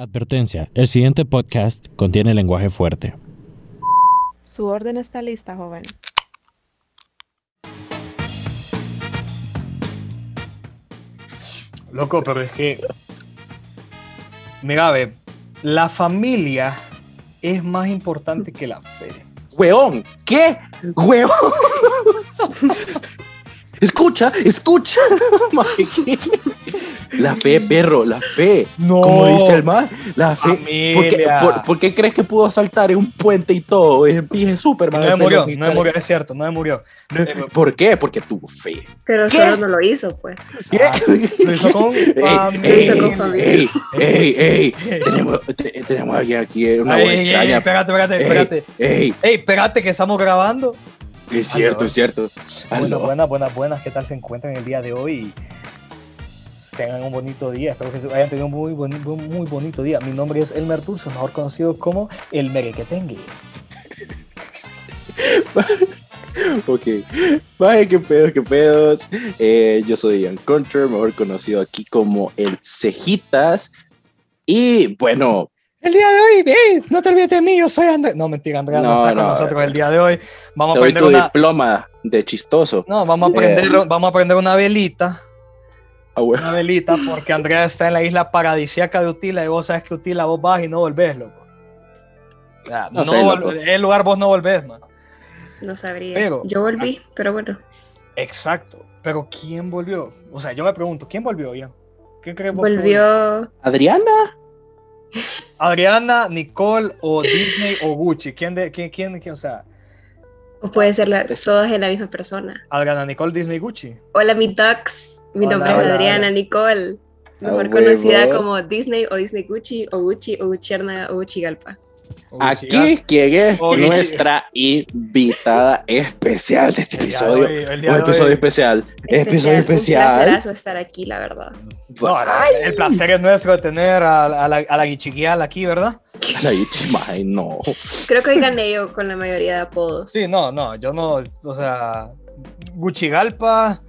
Advertencia, el siguiente podcast contiene lenguaje fuerte. Su orden está lista, joven. Loco, pero es que. Mira, ve, la familia es más importante que la fe. ¡Weón! ¿Qué? ¡Weón! escucha, escucha. La fe, perro, la fe. No. Como dice el man, la fe. ¿Por qué, Familia. por- por qué crees que pudo saltar en un puente y todo? Es dije Superman. No me murió, no me murió, es cierto, no me murió. ¿Por qué? Porque tuvo fe. Pero ¿Qué? solo no lo hizo, pues. ¿Qué? Ah, lo hizo con familia. ey, Lo hizo con familia. ey, ey, ey, tenemos, te- tenemos aquí, aquí una voz extraña. espérate, espérate, Ey, espérate. ey, Ey, espérate que estamos grabando. es cierto, es cierto. Bueno, buenas, buenas, buenas. ¿Qué tal se encuentran el día de hoy? Tengan un bonito día. Espero que hayan tenido un muy, boni- muy bonito día. Mi nombre es Elmer Dulce, mejor conocido como el Merequetengue. Ok. Vaya, qué pedos, qué pedos. Eh, yo soy Ian Contra, mejor conocido aquí como el Cejitas. Y bueno, El día de hoy, ey, no te olvides de mí, yo soy Andrés. No, mentira, Andrés no, No, está con no, nosotros el día de hoy. Vamos te a doy tu una. diploma de chistoso. No, vamos a Eh. prender, vamos a prender una velita. Ah, bueno. Una velita, porque Andrea está en la isla paradisíaca de Utila y vos sabes que Utila vos vas y no volvés, loco. O sea, No no sé, vol- loco. el lugar vos no volvés, man. No sabría. Pero- Yo volví, pero bueno. Exacto. Pero ¿quién volvió? O sea, yo me pregunto, ¿quién volvió ya? ¿Qué crees vos Volvió. Adriana. Adriana, Nicole o Disney o Gucci. ¿Quién de quién, quién, quién? O sea, O puede ser la- todas en la misma persona. Adriana, Nicole, Disney, Gucci. Hola, mi Tux. Mi Hola, nombre hola, es Adriana hola. Nicole. Mejor Ah, conocida huevo. como Disney o Disney Gucci o Gucci o Gucierna o Guccigalpa. O Aquí quién es Oh, nuestra invitada especial de este ya. El día de episodio. hoy- el día Un de episodio hoy- especial. Episodio Un especial. placerazo estar aquí, la verdad. No, el placer es nuestro de tener a, a la, a la guichiquial aquí, ¿verdad? la bichima, ay, no. Creo que hoy gané yo con la mayoría de apodos. Sí, no, no, yo no, o sea, Guchigalpa,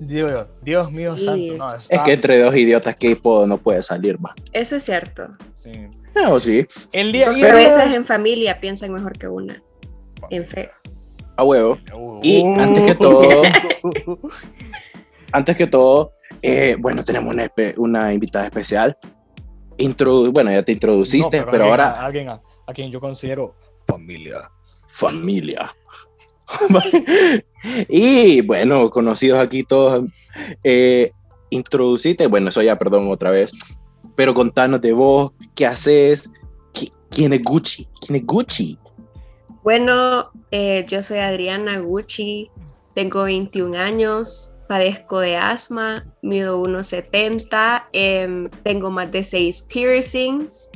Dios, Dios mío Sí. santo, no, está- Es que entre dos idiotas que puedo no puede salir más. Eso es cierto. sí. No, sí. El día Dos y- cabezas en familia piensan mejor que una. En fe. A huevo. Uh. Y antes que todo- Antes que todo, eh, bueno, tenemos una, una invitada especial. Introdu bueno, ya te introduciste, No, pero, alguien- ahora alguien a, a quien yo considero familia. familia. y bueno, conocidos aquí todos. Eh, introducite, bueno, eso ya, perdón, otra vez. Pero contanos de vos, qué haces, ¿Qui- quién es Gucci, quién es Gucci. Bueno, eh, yo soy Adriana Gucci, tengo 21 años, padezco de asma, mido 1,70, em, tengo más de 6 piercings.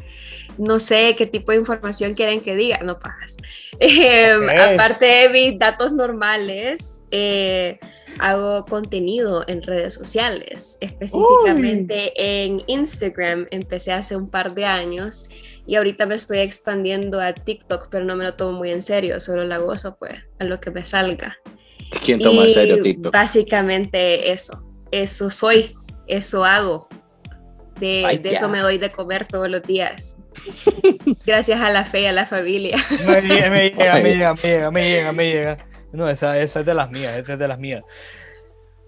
No sé qué tipo de información quieren que diga, no pagas. Ok. Aparte de mis datos normales, eh, hago contenido en redes sociales, específicamente en Instagram. Empecé hace un par de años y ahorita me estoy expandiendo a TikTok, pero no me lo tomo muy en serio, solo la gozo pues a lo que me salga. ¿Quién toma en serio TikTok? Básicamente eso, eso soy, eso hago. De, Ay, de ya. eso me doy de comer todos los días. Gracias a la fe y a la familia. Me llega, me llega, me llega, me llega, me llega, me llega. No, esa, esa es de las mías, esa es de las mías.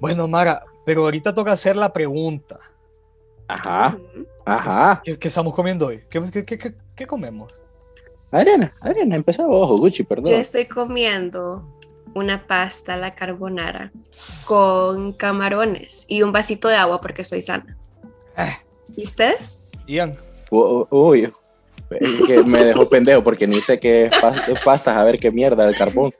Bueno, Mara, pero ahorita toca hacer la pregunta. Ajá, ajá. ¿Qué, qué estamos comiendo hoy? ¿Qué, qué, qué, comemos? Adriana, Adriana, empezá vos, Gucci, Yo perdón. estoy comiendo una pasta a la carbonara con camarones y un vasito de agua porque soy sana. Eh, ¿Y ustedes? Ian, U- Uy, que me dejó pendejo porque ni sé qué es pas- pastas, a ver qué mierda del carbón.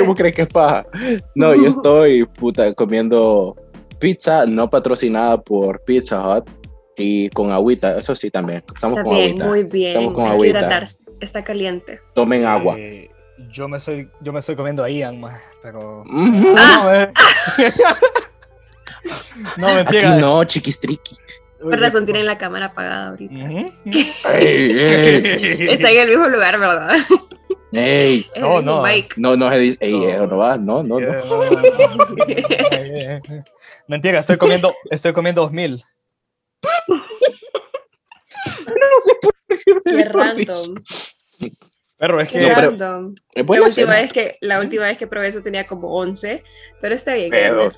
¿Cómo crees que es paja? No, yo estoy puta comiendo pizza no patrocinada por Pizza Hut y con agüita, eso sí también. Estamos Está con bien, agüita. muy bien. Estamos con Hay que agüita. hidratarse. Está caliente. Tomen agua. eh, yo, me estoy, yo me estoy comiendo a Ian, más, pero... Ah, no, eh. no, Aquí mentira. no, chiquistriqui. Por razón tienen la cámara apagada ahorita. Ujú. Ey, ey, Está en el mismo lugar, ¿verdad? ey. Es No, el mismo no. mic. No, no se dice, ey, No. eso no va, no, no, no. Eh, Mentira, estoy comiendo, estoy comiendo 2000. No sé por qué me Qué random. Pero es que No, pero- random. Eh, La última, vez que, la última vez que probé eso tenía como 11, pero está bien. pedo.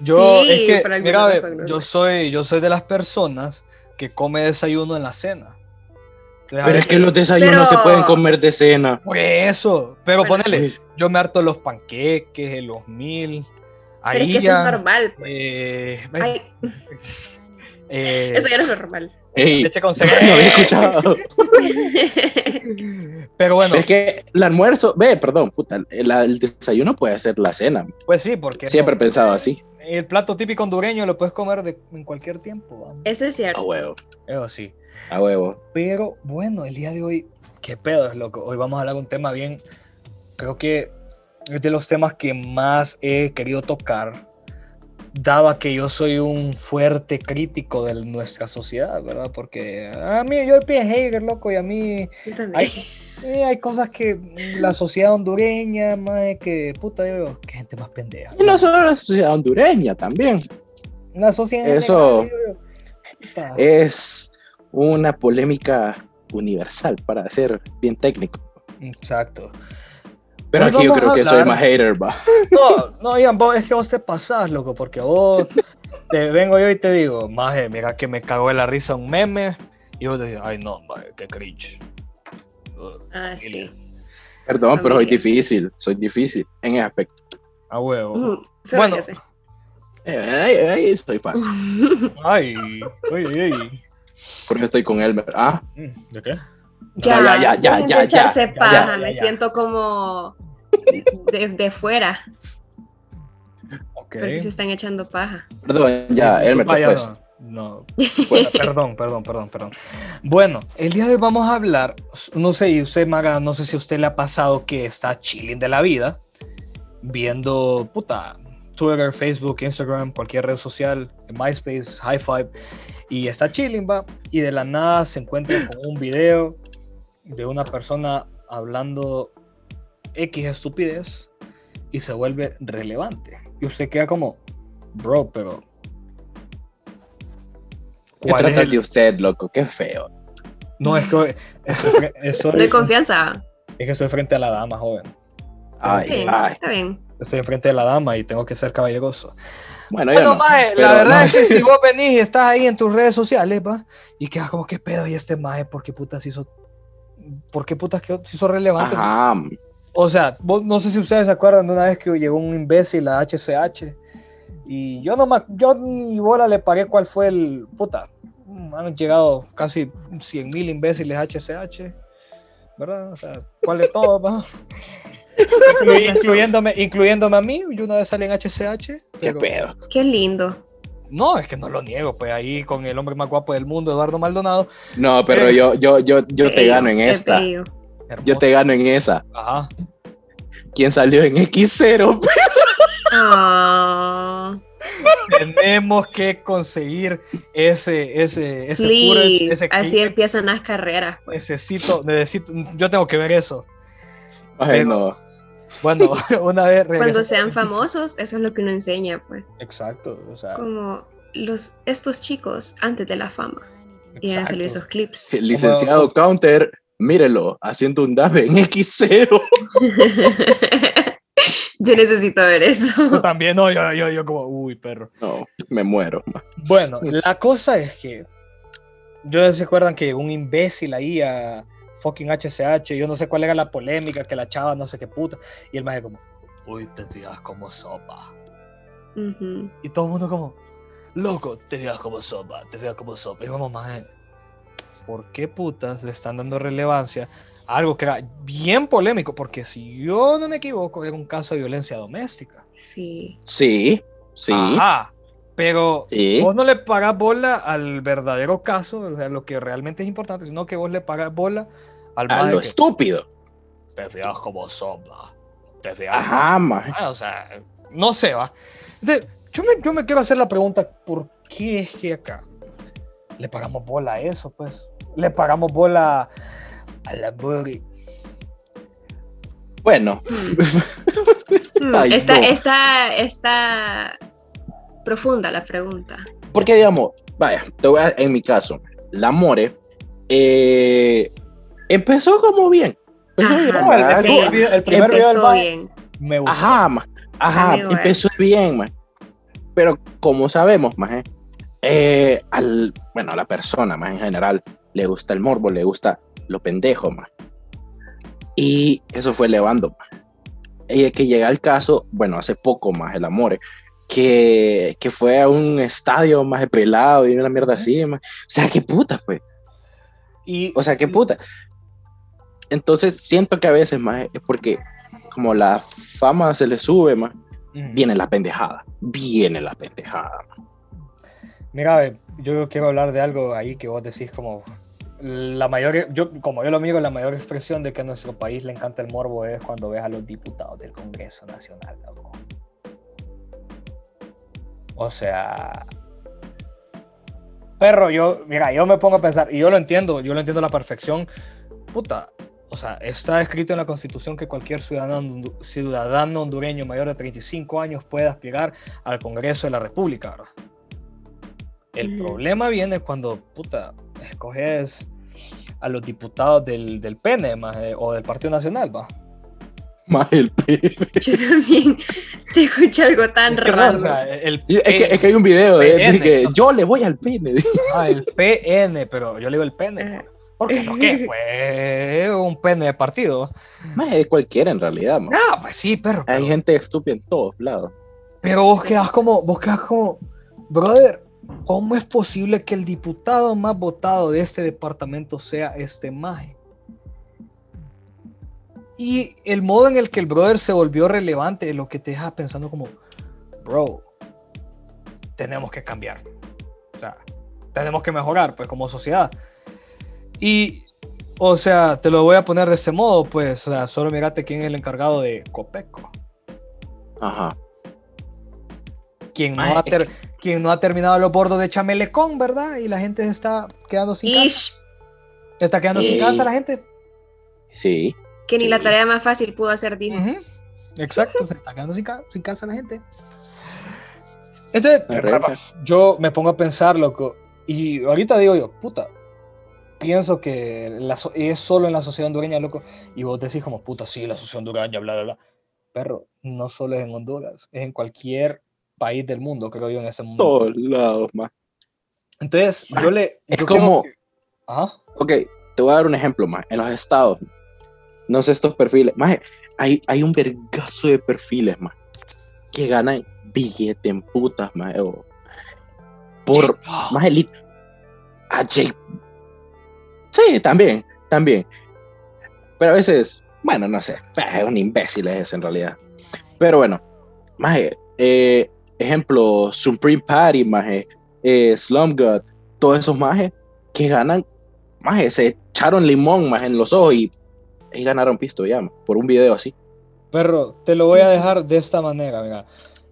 Yo, Sí, es que, mira, ve, razón, no yo soy, yo soy de las personas que come desayuno en la cena. Entonces, Pero es que los desayunos Pero- se pueden comer de cena. Por eso, pero Bueno, ponele, Sí. yo me harto los panqueques, los mil. Pero es que eso es normal, pues. eh, Ay, eh, eso ya no es normal. Ey, leche con no había escuchado. Pero bueno, Es que el almuerzo, ve, perdón, puta, el, el desayuno puede ser la cena. pues sí, porque Siempre he no- pensado así. El plato típico hondureño lo puedes comer de- en cualquier tiempo. Eso es A cierto. huevo, Eso sí. a huevo. Pero bueno, el día de hoy, qué pedo es loco. Hoy vamos a hablar de un tema bien, creo que es de los temas que más he querido tocar, dado que yo soy un fuerte crítico de nuestra sociedad, ¿verdad? Porque a mí, yo soy hater, loco, y a mí Yo también. hay, eh, hay cosas que la sociedad hondureña, más que puta, digo, qué gente más pendeja. Y no solo la sociedad hondureña, también. La sociedad Eso- yo, Es una polémica universal, para ser bien técnico. Exacto. Pero Hoy aquí yo creo que soy más hater, va. No, no, Ian, vos, es que vos te pasás, loco, porque vos te vengo yo y te digo, maje, mira que me cagó de la risa un meme, y vos te dices, ay no, maje, qué cringe. Uh, Ah, sí. Perdón, pero soy difícil, soy difícil en ese aspecto. A huevo. Solo Bueno. Ahí, ahí estoy fácil. Ay, uy, uy. Porque estoy con Elmer. Ah, Mm, ¿De qué? Ya, ya, ya, ya, ya, echarse ya, paja, ya, ya, me siento como de, de fuera, Ok. porque se están echando paja. perdón, ya, Elmer, no. no. Bueno, perdón, perdón, perdón, perdón. Bueno, el día de hoy vamos a hablar, no sé, y usted, Maga, no sé si a usted le ha pasado que está chilling de la vida, viendo, puta, Twitter, Facebook, Instagram, cualquier red social, MySpace, High Five, y está chilling, va, y de la nada se encuentra con un video de una persona hablando X estupidez y se vuelve relevante. Y usted queda como, bro, pero... ¿Qué ¿cuál es trata el- de usted, loco? Qué feo. No, es que estoy, estoy- De confianza. es que estoy frente a la dama, joven. Ay, Sí, ay. está bien. Estoy enfrente de la dama y tengo que ser caballeroso. Bueno, yo Bueno, no. maje, pero la verdad no. es que si vos venís y estás ahí en tus redes sociales, va, y quedas como, ¿qué pedo? Y este maje, ¿por qué putas hizo, por qué putas que se hizo relevante? Ajá. O sea, vos- no sé si ustedes se acuerdan de una vez que llegó un imbécil a HCH y yo no me, yo ni bola le pagué cuál fue el, puta, han llegado casi 100 mil imbéciles a HCH, ¿verdad? O sea, ¿cuál de todos, va? Incluy- incluyéndome, incluyéndome a mí, yo una vez salí en HCH. Qué pedo. Qué lindo. No, es que no lo niego, pues ahí con el hombre más guapo del mundo, Eduardo Maldonado. No, pero Eh. yo, yo, yo, yo te gano en esta. Yo te gano en esa. Ajá. ¿Quién salió en X0? Ah, Tenemos que conseguir ese, ese, ese please, ese así clip. empiezan las carreras. pues. Necesito, necesito, yo tengo que ver eso. Ay, Pero- no. Bueno, una vez Cuando sean famosos, eso es lo que uno enseña, pues. Exacto, o sea, Como los, estos chicos antes de la fama. Y han salido exacto. esos clips. El licenciado Counter, mírelo, haciendo un dab en X0. Yo necesito ver Yo eso. también, no, yo, yo, yo como, uy, perro. No, me muero. Bueno, la cosa es que, yo se acuerdan que un imbécil ahí a fucking HCH, yo no sé cuál era la polémica, que la chava no sé qué puta, y el maje como, uy, te fijas como sopa. Y todo el mundo como, loco, te fijas como sopa, te fijas como sopa. Y como, maje, ¿por qué putas le están dando relevancia a algo que era bien polémico? Porque si yo no me equivoco, era un caso de violencia doméstica. Sí. Sí, sí, Ajá. Pero sí. vos no le pagas bola al verdadero caso, o sea, lo que realmente es importante, sino que vos le pagas bola al A lo que estúpido. te fijas como sopa. Te fijas Ajá. Ah, o sea, no sé, va. Entonces, yo, me, yo me quiero hacer la pregunta, ¿por qué es que acá le pagamos bola a eso, pues? Le pagamos bola a la booty. Bueno. Ay, esta, no. esta, esta profunda la pregunta. Porque, digamos, vaya, te voy a- en mi caso, la More eh, empezó como bien. Empezó Ajá. bien, No, el, primer video, el primer video del Empezó mae bien. me gustó. Ajá, ma, ajá, empezó bien, ma. Pero como sabemos, más eh, al, bueno, a la persona más en general le gusta el morbo, le gusta lo pendejo, más. Y eso fue elevando, más. Y es que llega el caso, bueno, hace poco más el amor, que, que fue a un estadio más pelado y una mierda así, más. O sea, qué puta, pues. Y, O sea, qué puta. Entonces siento que a veces más es porque como la fama se le sube más, Ujú. viene la pendejada, viene la pendejada. Mira, yo quiero hablar de algo ahí que vos decís como la mayor, yo como yo lo miro, la mayor expresión de que a nuestro país le encanta el morbo es cuando ves a los diputados del Congreso Nacional, loco. O sea, perro, yo, mira, yo me pongo a pensar, y yo lo entiendo, yo lo entiendo a la perfección, puta, o sea, está escrito en la Constitución que cualquier ciudadano, ciudadano hondureño mayor de 35 años puede aspirar al Congreso de la República, ¿verdad? El problema viene cuando, puta, escoges a los diputados del, del PN maje, o del Partido Nacional, va. Más el pene. Yo también te escuché algo tan Es que no, raro. o sea, el, Es que, P- es que hay un video de, que no. yo le voy al pene. ah, el PN, pero yo le digo el PN. Ajá. Porque no, ¿qué? Fue un PN de partido. Más es cualquiera en realidad. ma. Ah, pues sí, perro. Hay Pero, gente estúpida en todos lados. pero vos quedás como, vos quedás como, brother, ¿cómo es posible que el diputado más votado de este departamento sea este maje? Y el modo en el que el brother se volvió relevante es lo que te deja pensando como, bro, tenemos que cambiar. O sea, tenemos que mejorar, pues, como sociedad. Y, o sea, te lo voy a poner de este modo, pues, o sea, solo mirate quién es el encargado de Copeco. Ajá. Quien no, Ay, ha ter- quien no ha terminado los bordos de Chamelecón, ¿verdad? Y la gente se está quedando sin casa. Ish, Se está quedando sin Ish. casa la gente. Sí. Que ni Sí. la tarea más fácil pudo hacer. Ujú. Exacto, se está quedando sin, ca- sin casa la gente. Entonces, renta. yo me pongo a pensar, loco, y ahorita digo yo, puta, pienso que la so- es solo en la sociedad hondureña, loco, y vos decís como, puta, sí, la sociedad hondureña, bla, bla, bla. Perro, no solo es en Honduras, es en cualquier país del mundo, creo yo, en ese mundo. Todos lados, más. Entonces, yo le... Es yo creo como, que- Ajá. ok, te voy a dar un ejemplo más. En los estados, no sé estos perfiles, más hay, hay un vergazo de perfiles, más, que ganan billete en putas, más, o por más elite. A Jake. Sí, también, también. Pero a veces, bueno, no sé, es un imbécil ese en realidad. Pero bueno, más eh, ejemplo, Supreme Party, más eh, Slum God, todos esos majes que ganan, maje, se echaron limón más en los ojos y, y ganaron pisto ya, por un video así. Perro, te lo voy a dejar de esta manera, mira.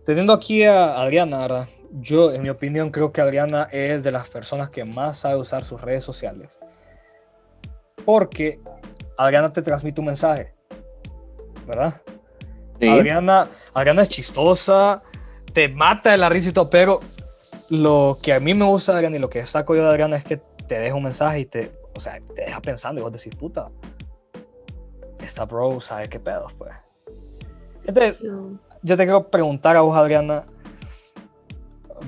Teniendo aquí a Adriana, ¿verdad? Yo, en mi opinión, creo que Adriana es de las personas que más sabe usar sus redes sociales. Porque Adriana te transmite un mensaje, ¿verdad? Adriana, Adriana es chistosa, te mata de la risa y todo, pero lo que a mí me gusta de Adriana y lo que saco yo de Adriana es que te deja un mensaje y te, o sea, te deja pensando y vos decís, puta, esta bro sabe qué pedos, pues. Entonces, No. yo te quiero preguntar a vos, Adriana,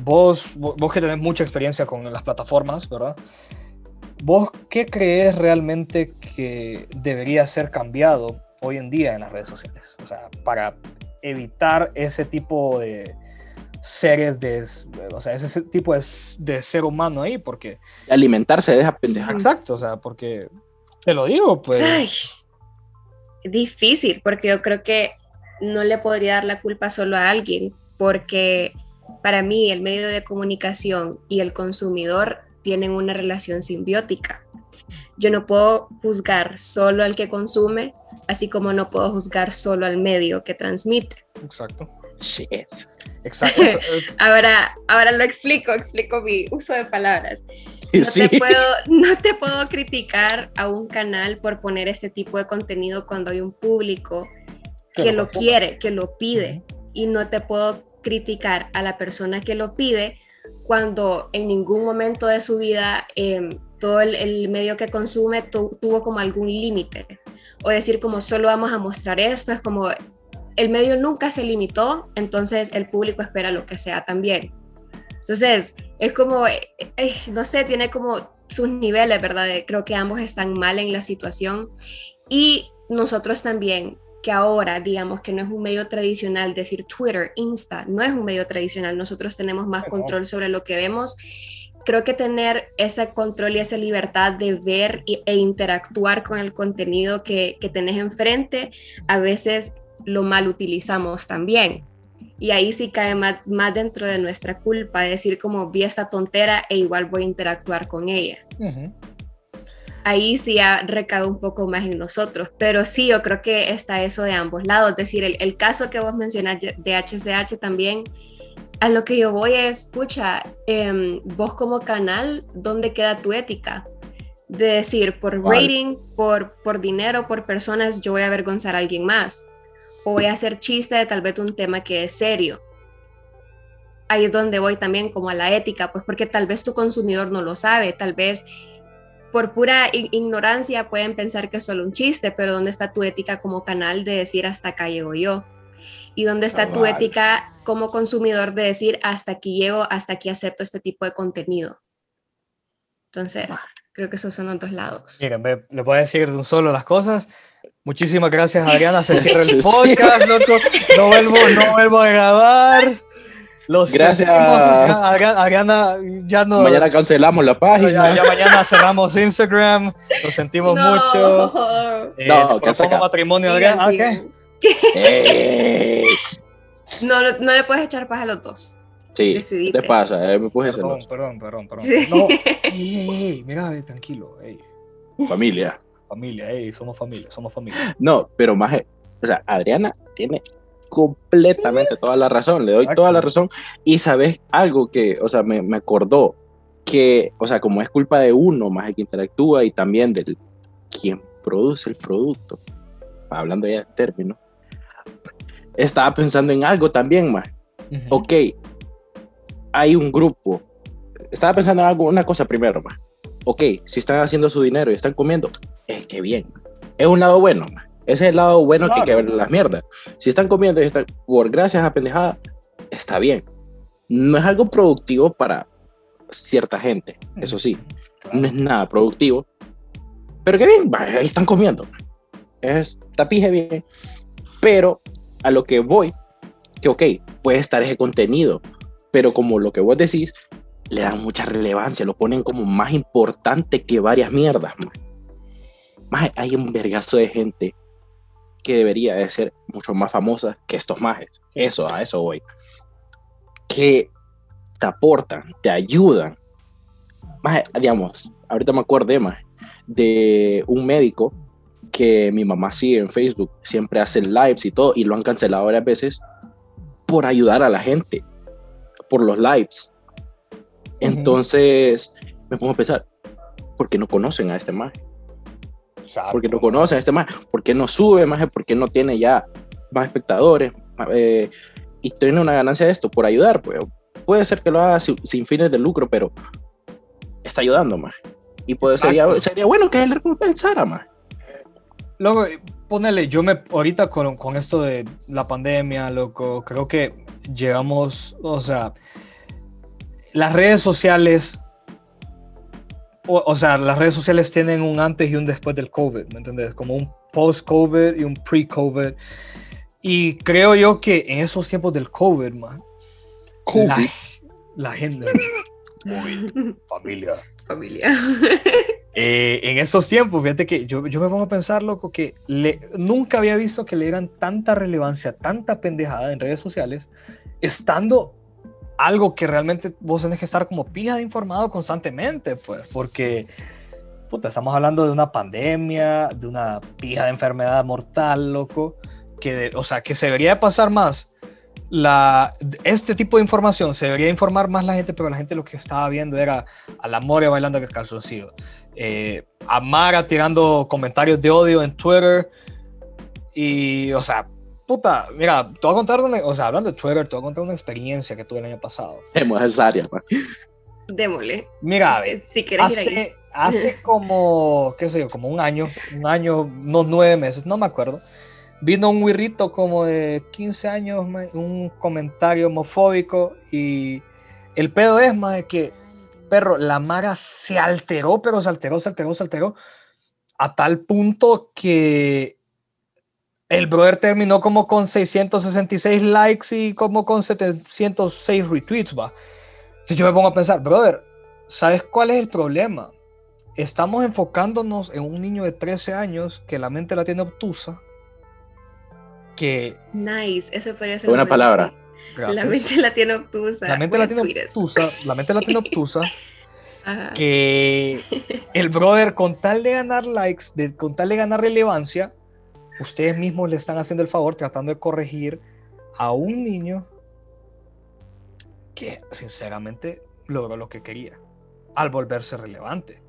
vos, vos, vos que tenés mucha experiencia con las plataformas, ¿verdad? ¿Vos qué crees realmente que debería ser cambiado hoy en día en las redes sociales? O sea, para evitar ese tipo de seres de, o sea, ese tipo de, de ser humano ahí, porque... Alimentarse de esa pendeja. Exacto, o sea, porque te lo digo, pues... Ay, difícil, porque yo creo que no le podría dar la culpa solo a alguien, porque para mí el medio de comunicación y el consumidor tienen una relación simbiótica. Yo no puedo juzgar solo al que consume, así como no puedo juzgar solo al medio que transmite. Exacto. Shit. Exacto. Ahora, ahora lo explico, explico mi uso de palabras. No, Sí. te puedo, no te puedo criticar a un canal por poner este tipo de contenido cuando hay un público que lo consuma. quiere, que lo pide. Y no te puedo criticar a la persona que lo pide cuando en ningún momento de su vida em, todo el, medio que consume tuvo como algún límite. O decir como solo vamos a mostrar esto, es como el medio nunca se limitó, entonces el público espera lo que sea también. Entonces, es como, eh, eh, no sé, tiene como sus niveles, ¿verdad? Creo que ambos están mal en la situación y nosotros también, que ahora digamos que no es un medio tradicional, decir Twitter, Insta, no es un medio tradicional, nosotros tenemos más control sobre lo que vemos. Creo que tener ese control y esa libertad de ver e interactuar con el contenido que, que tenés enfrente, a veces lo mal utilizamos también. Y ahí sí cae más, más, dentro de nuestra culpa, decir como vi esta tontera e igual voy a interactuar con ella. Ahí sí ha recado un poco más en nosotros, pero sí, yo creo que está eso de ambos lados. Es decir, el, caso que vos mencionas de HCH también, a lo que yo voy es, escucha, em, vos como canal, ¿dónde queda tu ética? De decir, por rating, por, por dinero, por personas, yo voy a avergonzar a alguien más o voy a hacer chiste de tal vez un tema que es serio. Ahí es donde voy también como a la ética, pues porque tal vez tu consumidor no lo sabe, tal vez por pura ignorancia pueden pensar que es solo un chiste, pero ¿dónde está tu ética como canal de decir hasta acá llego yo? ¿Y dónde está tu ética como consumidor de decir hasta aquí llego, hasta aquí acepto este tipo de contenido? Entonces, creo que esos son los dos lados. Miren, le voy a decir de un solo las cosas. Muchísimas gracias, Adriana. Se cierra el podcast, loco. No vuelvo, no vuelvo a grabar. Los gracias. Adriana, ya no. Mañana cancelamos la página. Ya, mañana cerramos Instagram. Lo sentimos mucho. Eh, no, que saca. matrimonio, Adriana. ¿Ah, qué? Eh. No, no le puedes echar paz a los dos. Sí, Decidite. te pasa? Eh, me puedes perdón, perdón, perdón, perdón, No, ey, mira, tranquilo. Ey. Familia. Familia, hey, somos familia, somos familia. No, pero más, o sea, Adriana tiene completamente toda la razón, le doy toda la razón. Y sabes algo que, o sea, me, me, acordó que, o sea, como es culpa de uno más el que interactúa y también del quien produce el producto, hablando ya de términos, estaba pensando en algo también más. Ok, hay un grupo, estaba pensando en algo, una cosa primero más. Ok, si están haciendo su dinero y están comiendo, es que bien. Es un lado bueno. Ese es el lado bueno que hay que ver las mierdas. Si están comiendo y están por gracias a pendejada, está bien. No es algo productivo para cierta gente, eso sí. No es nada productivo. Pero qué bien, ahí están comiendo. Es tapije bien. Pero a lo que voy, que ok, puede estar ese contenido, pero como lo que vos decís, le dan mucha relevancia, lo ponen como más importante que varias mierdas. Más hay un vergazo de gente que debería de ser mucho más famosa que estos majes. Eso, a eso voy. Que te aportan, te ayudan. Más, digamos, ahorita me acordé más de un médico que mi mamá sigue en Facebook, siempre hace lives y todo, y lo han cancelado varias veces por ayudar a la gente, por los lives. Entonces, me pongo a pensar, ¿por qué no conocen a este maje? porque no conocen a este más, porque no sube más, porque no tiene ya más espectadores eh, y tiene una ganancia de esto por ayudar. Pues. Puede ser que lo haga sin, fines de lucro, pero está ayudando más. Y puede, sería, sería bueno que él recompensara más. Luego, ponele, yo me, ahorita con, con esto de la pandemia, loco, creo que llegamos, o sea, las redes sociales o, sea, las redes sociales tienen un antes y un después del COVID, ¿me entiendes? Como un post-COVID y un pre-COVID. Y creo yo que en esos tiempos del COVID, man, La, gente, muy familia. Familia. Eh, en esos tiempos, fíjate que yo, yo, me pongo a pensar, loco, que le, nunca había visto que le dieran tanta relevancia, tanta pendejada en redes sociales, estando algo que realmente vos tenés que estar como pija de informado constantemente, pues, porque, puta, estamos hablando de una pandemia, de una pija de enfermedad mortal, loco, que, o sea, que se debería pasar más. La, este tipo de información se debería informar más la gente, pero la gente lo que estaba viendo era a la Moria bailando que calzoncillo, eh, a Mara tirando comentarios de odio en Twitter, y, o sea, puta, mira, te voy a contar una, o sea, hablando de Twitter, te voy a contar una experiencia que tuve el año pasado. Hemos esa área, man. Démosle. Mira, a ver, Si quieres ir ahí. hace, hace como, qué sé yo, como un año, un año, unos nueve meses, no me acuerdo. Vino un wirrito como de 15 años, un comentario homofóbico y el pedo es, más de que, perro, la Mara se alteró, pero se alteró, se alteró, se alteró, a tal punto que el brother terminó como con 666 likes y como con 706 retweets, va. Entonces yo me pongo a pensar, brother, ¿sabes cuál es el problema? Estamos enfocándonos en un niño de 13 años que la mente la tiene obtusa, que... Nice, eso podría ser Buena palabra. Gracias, La mente la tiene obtusa. la mente obtusa, la mente obtusa, Ajá. que el brother con tal de ganar likes, de, con tal de ganar relevancia, ustedes mismos le están haciendo el favor tratando de corregir a un niño que sinceramente logró lo que quería al volverse relevante.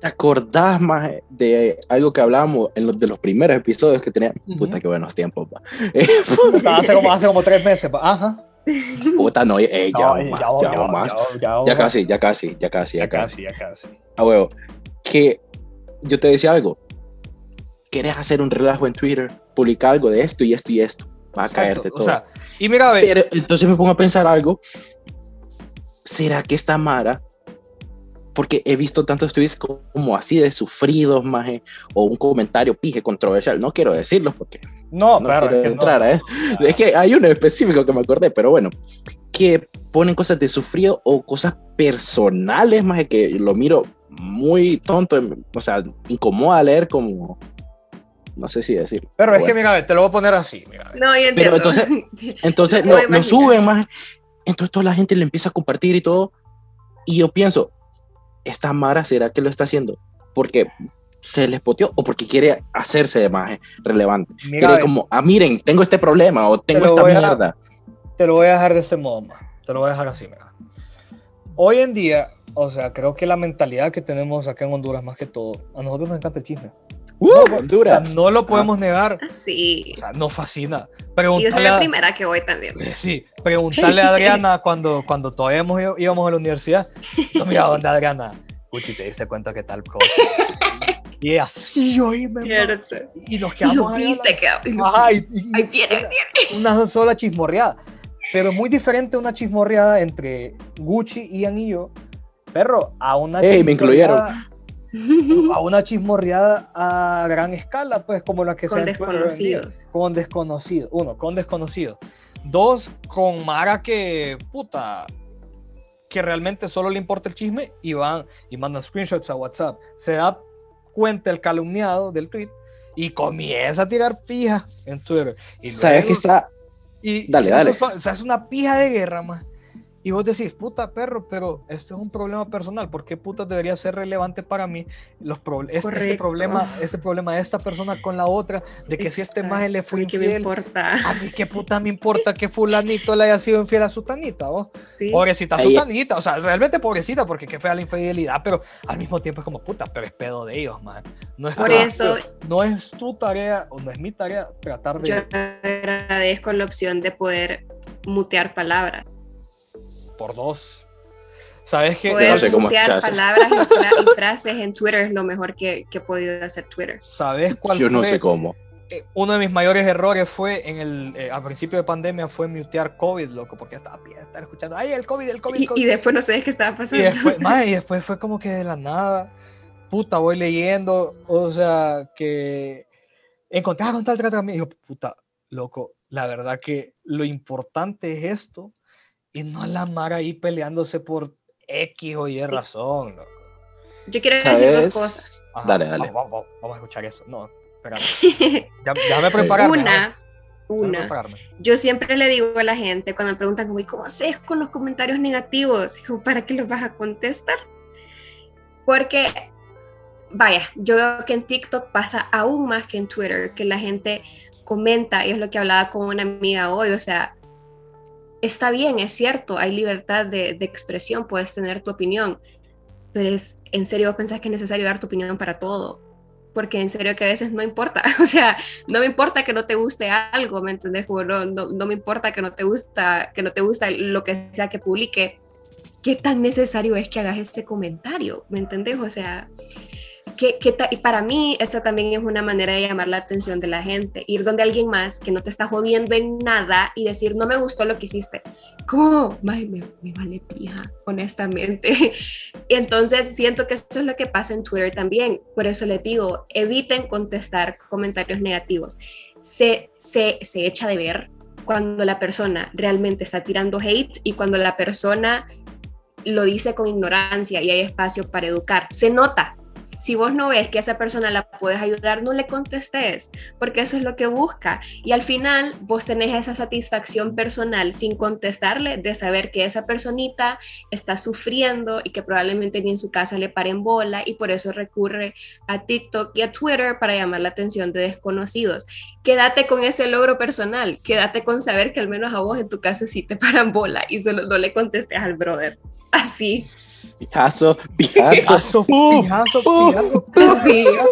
¿Te acordás más de algo que hablábamos en los de los primeros episodios que teníamos? Ujú. Puta, qué buenos tiempos, pa. Eh, Hace como, hace como tres meses. pa- Ajá. Puta, no, eh, ya, No, va más, ya, va más. ya, Ya casi, ya casi, ya casi, ya casi. ya casi. A huevo. Que yo te decía algo. ¿Quieres hacer un relajo en Twitter? Publicar algo de esto y esto y esto. Va a Exacto, caerte o todo. sea, y mira, ve, Pero entonces me pongo a pensar algo. ¿Será que esta Mara? Porque he visto tantos tweets como así de sufridos, maje, o un comentario pije controversial. No quiero decirlo porque no, no perro, quiero es que no. entrar a eso. Es que hay uno específico que me acordé, pero bueno, que ponen cosas de sufrido o cosas personales, más que lo miro muy tonto, o sea, incomoda leer como, no sé si decir. Pero es que mira, te lo voy a poner así. Mira. No, yo entiendo. entonces- Entonces Lo lo, lo suben más, entonces toda la gente le empieza a compartir y todo, y yo pienso, ¿esta Mara será que lo está haciendo? Porque se les poteó o porque quiere hacerse de más relevante. Mira, quiere como, ah, miren, tengo este problema o tengo lo esta a- mierda. te lo voy a dejar de este modo, ma. Te lo voy a dejar así, mira. Hoy en día, o sea, creo que la mentalidad que tenemos acá en Honduras, más que todo, a nosotros nos encanta el chisme. ¡Uh, O sea, Honduras! no lo podemos negar. Ah, sí. O sea, nos fascina. Y yo soy Preguntarle la a, primera que voy también. sí, preguntarle a Adriana cuando, cuando todavía hemos- íbamos a la universidad. No, mira, ¿dónde Adriana? Uchi, te diste cuenta que tal cosa. Y ella, sí, oíme, ma". Cierto. Y nos Y quedamos viste. Ajá, y- viene, ahí viene. una sola chismorreada. Pero muy diferente una chismorreada entre Gucci, Ian y yo. Perro, a una Ey, me incluyeron. A una chismorreada a gran escala, pues, como la que Con se desconocidos. Con desconocidos. Uno, con desconocidos. Dos, con Mara que, puta, que realmente solo le importa el chisme y van y mandan screenshots a WhatsApp. Se da cuenta el calumniado del tweet y comienza a tirar pija en Twitter. Y ¿Sabes luego- que está? y Dale, se dale. hace- O sea, es una pija de guerra, más. Y vos decís, puta perro, pero este es un problema personal. ¿Por qué puta debería ser relevante para mí los este, este Correcto. problema, ese problema de esta persona con la otra? De que si este maje le A fue mí qué me infiel, importa. a mí qué puta me importa que fulanito le haya sido infiel a su tanita, vos. Sí. Pobrecita Ahí- su tanita, o sea, realmente pobrecita porque qué fea la infidelidad, pero al mismo tiempo es como puta, pero es pedo de ellos, man. No es Por tu- eso- no es tu tarea o no es mi tarea tratar de Yo agradezco la opción de poder mutear palabras. Por dos. ¿Sabes qué? Poder No sé cómo palabras y, fra- y frases en Twitter es lo mejor que, que he podido hacer Twitter. ¿Sabes cuál Yo no fue? sé cómo. eh, uno de mis mayores errores fue en el eh, al principio de pandemia fue mutear COVID, loco, porque estaba bien estar escuchando, ay, el COVID, el COVID, el Y, COVID. y después no sé qué estaba Y pasando. después, mae, y después fue como que de la nada, puta, voy leyendo, o sea, que encontraron tal tratamiento. Y yo, puta, loco, la verdad que lo importante es esto y no la mara ahí peleándose por X o Y Sí. razón, loco. Yo quiero decir dos cosas. Ajá, Dale, dale. Vamos, vamos, vamos a escuchar eso. No, espérame. Ya, déjame prepararme. una, déjame una. Yo siempre le digo a la gente cuando me preguntan como, ¿y cómo haces con los comentarios negativos? ¿Para qué los vas a contestar? Porque, vaya, yo veo que en TikTok pasa aún más que en Twitter, que la gente comenta, y es lo que hablaba con una amiga hoy, o sea, está bien, es cierto, hay libertad de, de expresión, puedes tener tu opinión, pero es, en serio, ¿vos pensás que es necesario dar tu opinión para todo? porque en serio que a veces no importa, o sea, no me importa que no te guste algo, ¿me entendés? No, no, no, me importa que no te gusta, que no te gusta lo que sea que publique, ¿qué tan necesario es que hagas este comentario? ¿Me entendés? O sea, y para mí esa también es una manera de llamar la atención de la gente, ir donde alguien más que no te está jodiendo en nada y decir, no me gustó lo que hiciste. ¿Cómo? me, me, vale pija, honestamente. y entonces siento que eso es lo que pasa en Twitter también. Por eso les digo, eviten contestar comentarios negativos. Se, se, se echa de ver cuando la persona realmente está tirando hate y cuando la persona lo dice con ignorancia y hay espacio para educar. Se nota, si vos no ves que esa persona la puedes ayudar, no le contestes, porque eso es lo que busca. Y al final vos tenés esa satisfacción personal sin contestarle de saber que esa personita está sufriendo y que probablemente ni en su casa le paren bola y por eso recurre a TikTok y a Twitter para llamar la atención de desconocidos. Quédate con ese logro personal, quédate con saber que al menos a vos en tu casa sí te paran bola y solo no le contestes al brother. Así. Pijazo, pijazo. Pijazo, pijazo,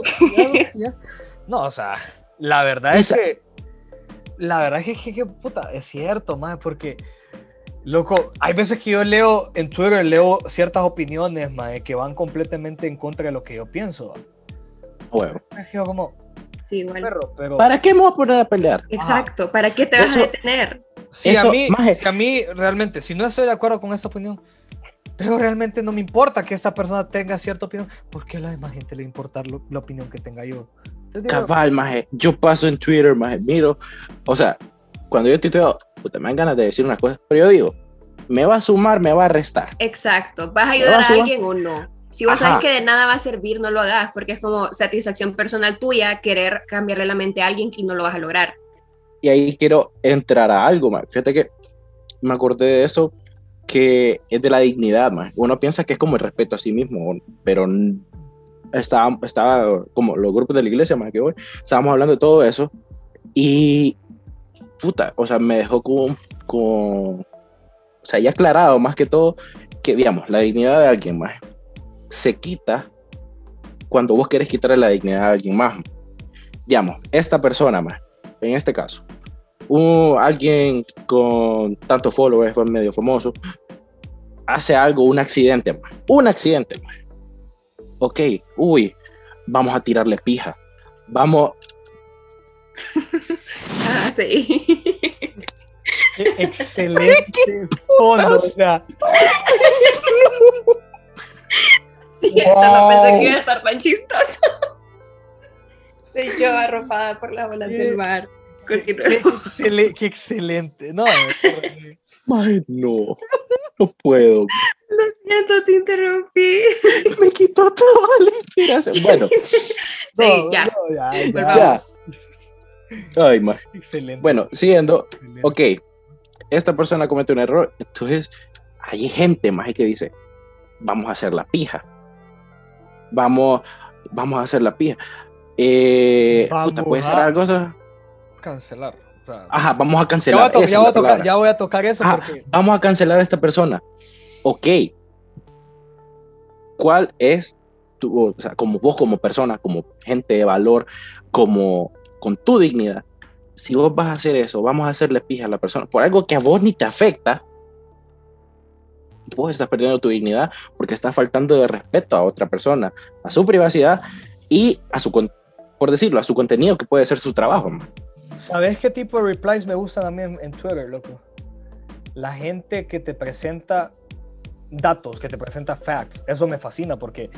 No, o sea, la verdad es que. La verdad es que, puta, es cierto, más porque. Loco, hay veces que yo leo en Twitter, leo ciertas opiniones, más que van completamente en contra de lo que yo pienso. Bueno. Es que como. Sí, bueno. pero... ¿Para qué me voy a poner a pelear? Exacto, ¿para qué te vas a detener? Sí, a, mí, a mí realmente, si no estoy de acuerdo con esta opinión, pero realmente no me importa que esa persona tenga cierta opinión, porque a la demás gente le importa la opinión que tenga yo. Cabal, maje. Yo paso en Twitter, maje, miro. O sea, cuando yo tuiteo, puta, me dan ganas de decir unas cosas, pero yo digo, ¿me va a sumar, me va a restar? Exacto. ¿Vas a ayudar a, alguien o no? Si vos sabes que de nada va a servir, no lo hagas, porque es como satisfacción personal tuya querer cambiarle la mente a alguien que no lo vas a lograr. Y ahí quiero entrar a algo, más. Fíjate que me acordé de eso que es de la dignidad, más. Uno piensa que es como el respeto a sí mismo, pero estaba, estaba como los grupos de la iglesia, más que hoy, estábamos hablando de todo eso y puta, o sea, me dejó con, con o sea, ya aclarado más que todo que, digamos, la dignidad de alguien más se quita cuando vos querés quitarle la dignidad a alguien más. Digamos, esta persona más, en este caso, alguien con tantos followers, fue medio famoso, hace algo, un accidente, un accidente. Ok, uy, vamos a tirarle pija. Vamos. ah, sí. excelente fondo, o sea. Sí, no pensé que iba a estar tan chistoso. Soy yo arropada por la olas del mar. Qué, excelente. No, no, no puedo. Lo siento, te interrumpí. Me quitó toda la inspiración. Bueno, sí, ya. ya, Ay, ma. Excelente. Bueno, siguiendo. Ok, esta persona comete un error. Entonces, hay gente más que dice: Vamos a hacer la pija. Vamos, vamos a hacer la pija. Eh, puta, puede ser algo cancelar. Ajá, vamos a cancelar. Ya voy a, tocar, ya voy a tocar eso. Vamos a cancelar a esta persona. Ok. ¿Cuál es tu, o sea, como vos como persona, como gente de valor, como con tu dignidad? Si vos vas a hacer eso, vamos a hacerle pija a la persona por algo que a vos ni te afecta, vos estás perdiendo tu dignidad porque estás faltando de respeto a otra persona, a su privacidad y a su, por decirlo, a su contenido que puede ser su trabajo. ¿Sabes qué tipo de replies me gustan a mí en, Twitter, loco? La gente que te presenta datos, que te presenta facts. Eso me fascina porque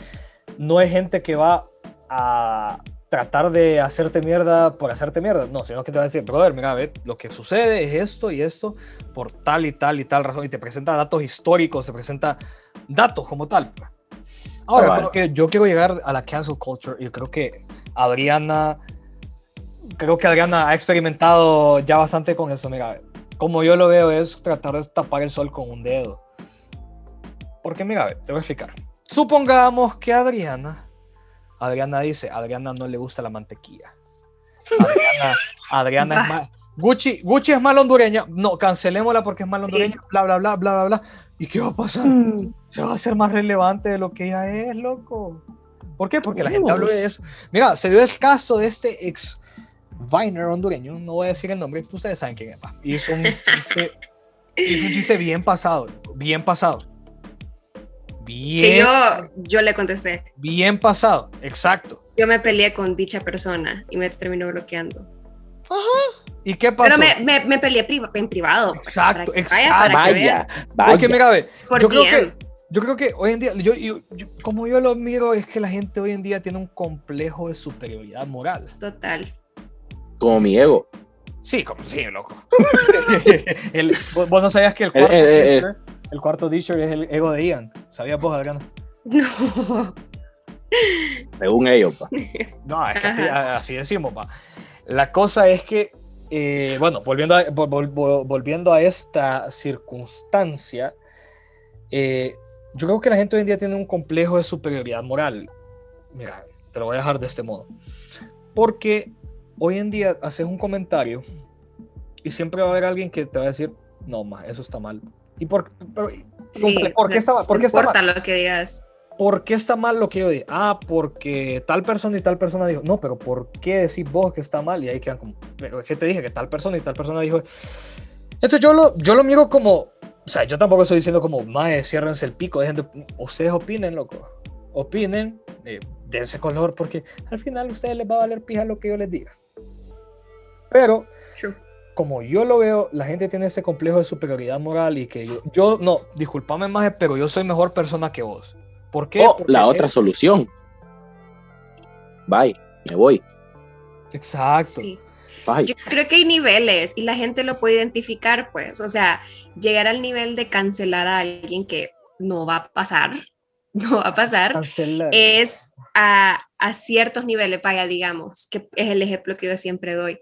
no es gente que va a tratar de hacerte mierda por hacerte mierda. No, sino que te va a decir, brother, mira, ve, lo que sucede es esto y esto por tal y tal y tal razón. Y te presenta datos históricos, te presenta datos como tal. Ahora, creo que yo quiero llegar a la cancel culture y creo que Adriana creo que Adriana ha experimentado ya bastante con eso. Mira, como yo lo veo es tratar de tapar el sol con un dedo. Porque mira, te voy a explicar. Supongamos que Adriana, Adriana dice, Adriana no le gusta la mantequilla. Adriana, Adriana es mal. Gucci, Gucci es mal hondureña. No, cancelémosla porque es mal hondureña. Bla, bla, bla, bla, bla, bla. ¿Y qué va a pasar? Mm. Se va a hacer más relevante de lo que ella es, loco. ¿Por qué? Porque la gente habló de eso. Mira, se dio el caso de este ex Viner hondureño, no voy a decir el nombre, ustedes saben quién es. pa. Hizo un chiste, hizo un chiste bien pasado, bien pasado. Que Bien, yo, yo le contesté. bien pasado, exacto. Yo me peleé con dicha persona y me terminó bloqueando. ¿Y qué pasó? Pero me, me, me peleé priva- en privado. Exacto, Para vaya, exacto. para que Vaya, vaya. Porque mira, ve, Por yo creo que yo creo que hoy en día, yo, yo- yo- como yo lo miro, es que la gente hoy en día tiene un complejo de superioridad moral. Total. Como mi ego. Sí, como sí, loco. El- vos, vos no sabías que el Eh, cuarto, eh, eh, teacher, el cuarto teacher es el ego de Ian. ¿Sabías vos, Adriana? No. Según ellos, pa. No, es que así, decimos, pa. La cosa es que, eh, bueno, volviendo a, vol- vol- vol- volviendo a esta circunstancia, eh, yo creo que la gente hoy en día tiene un complejo de superioridad moral. Mira, te lo voy a dejar de este modo. Porque hoy en día haces un comentario y siempre va a haber alguien que te va a decir, no, ma, eso está mal. ¿Y por, pero- Sí, ¿por qué está mal? ¿Por qué está importa mal? lo que digas. ¿Por qué está mal lo que yo dije? Ah, porque tal persona y tal persona dijo. No, pero ¿por qué decís vos que está mal? Y ahí quedan como, pero es que te dije que tal persona y tal persona dijo. Esto yo lo, yo lo miro como, o sea, yo tampoco estoy diciendo como, mae, ciérrense el pico, dejen de- ustedes opinen, loco. Opinen, eh, dense color, porque al final a ustedes les va a valer pija lo que yo les diga. Pero True. como yo lo veo, la gente tiene ese complejo de superioridad moral y que yo, yo no, discúlpame más, pero yo soy mejor persona que vos. ¿Por qué? O Porque la es- otra solución. Bye, me voy. Exacto. Sí. Bye. Yo creo que hay niveles y la gente lo puede identificar, pues. O sea, llegar al nivel de cancelar a alguien que no va a pasar, no va a pasar, Cancelar. es a, a ciertos niveles, vaya, digamos, que es el ejemplo que yo siempre doy,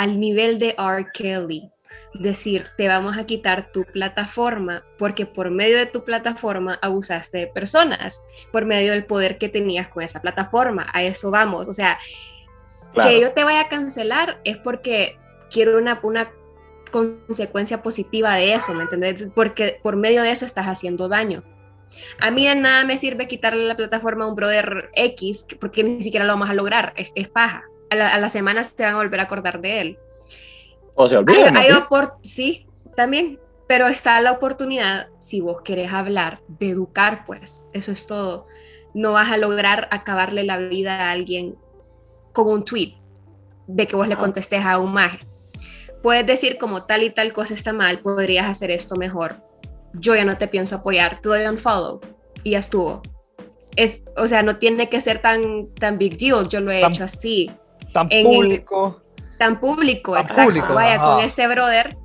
al nivel de R. Kelly. Decir, te vamos a quitar tu plataforma porque por medio de tu plataforma abusaste de personas, por medio del poder que tenías con esa plataforma. A eso vamos. O sea, Claro. que yo te vaya a cancelar es porque quiero una, una consecuencia positiva de eso, ¿me entendés? Porque por medio de eso estás haciendo daño. A mí de nada me sirve quitarle la plataforma a un brother X, que- porque ni siquiera lo vamos a lograr, es, es paja. A la, a la semana se van a volver a acordar de él. O se sí, también, pero está la oportunidad, si vos querés hablar, de educar, pues, eso es todo. No vas a lograr acabarle la vida a alguien con un tweet de que vos le Ajá. contestes a un maje. Puedes decir como tal y tal cosa está mal, podrías hacer esto mejor. Yo ya no te pienso apoyar, te doy un follow y ya estuvo. Es, o sea, no tiene que ser tan, tan big deal, yo lo he Tan- hecho así Tan en el- público. tan público, Tan exacto. público, Vaya, ajá. con este brother,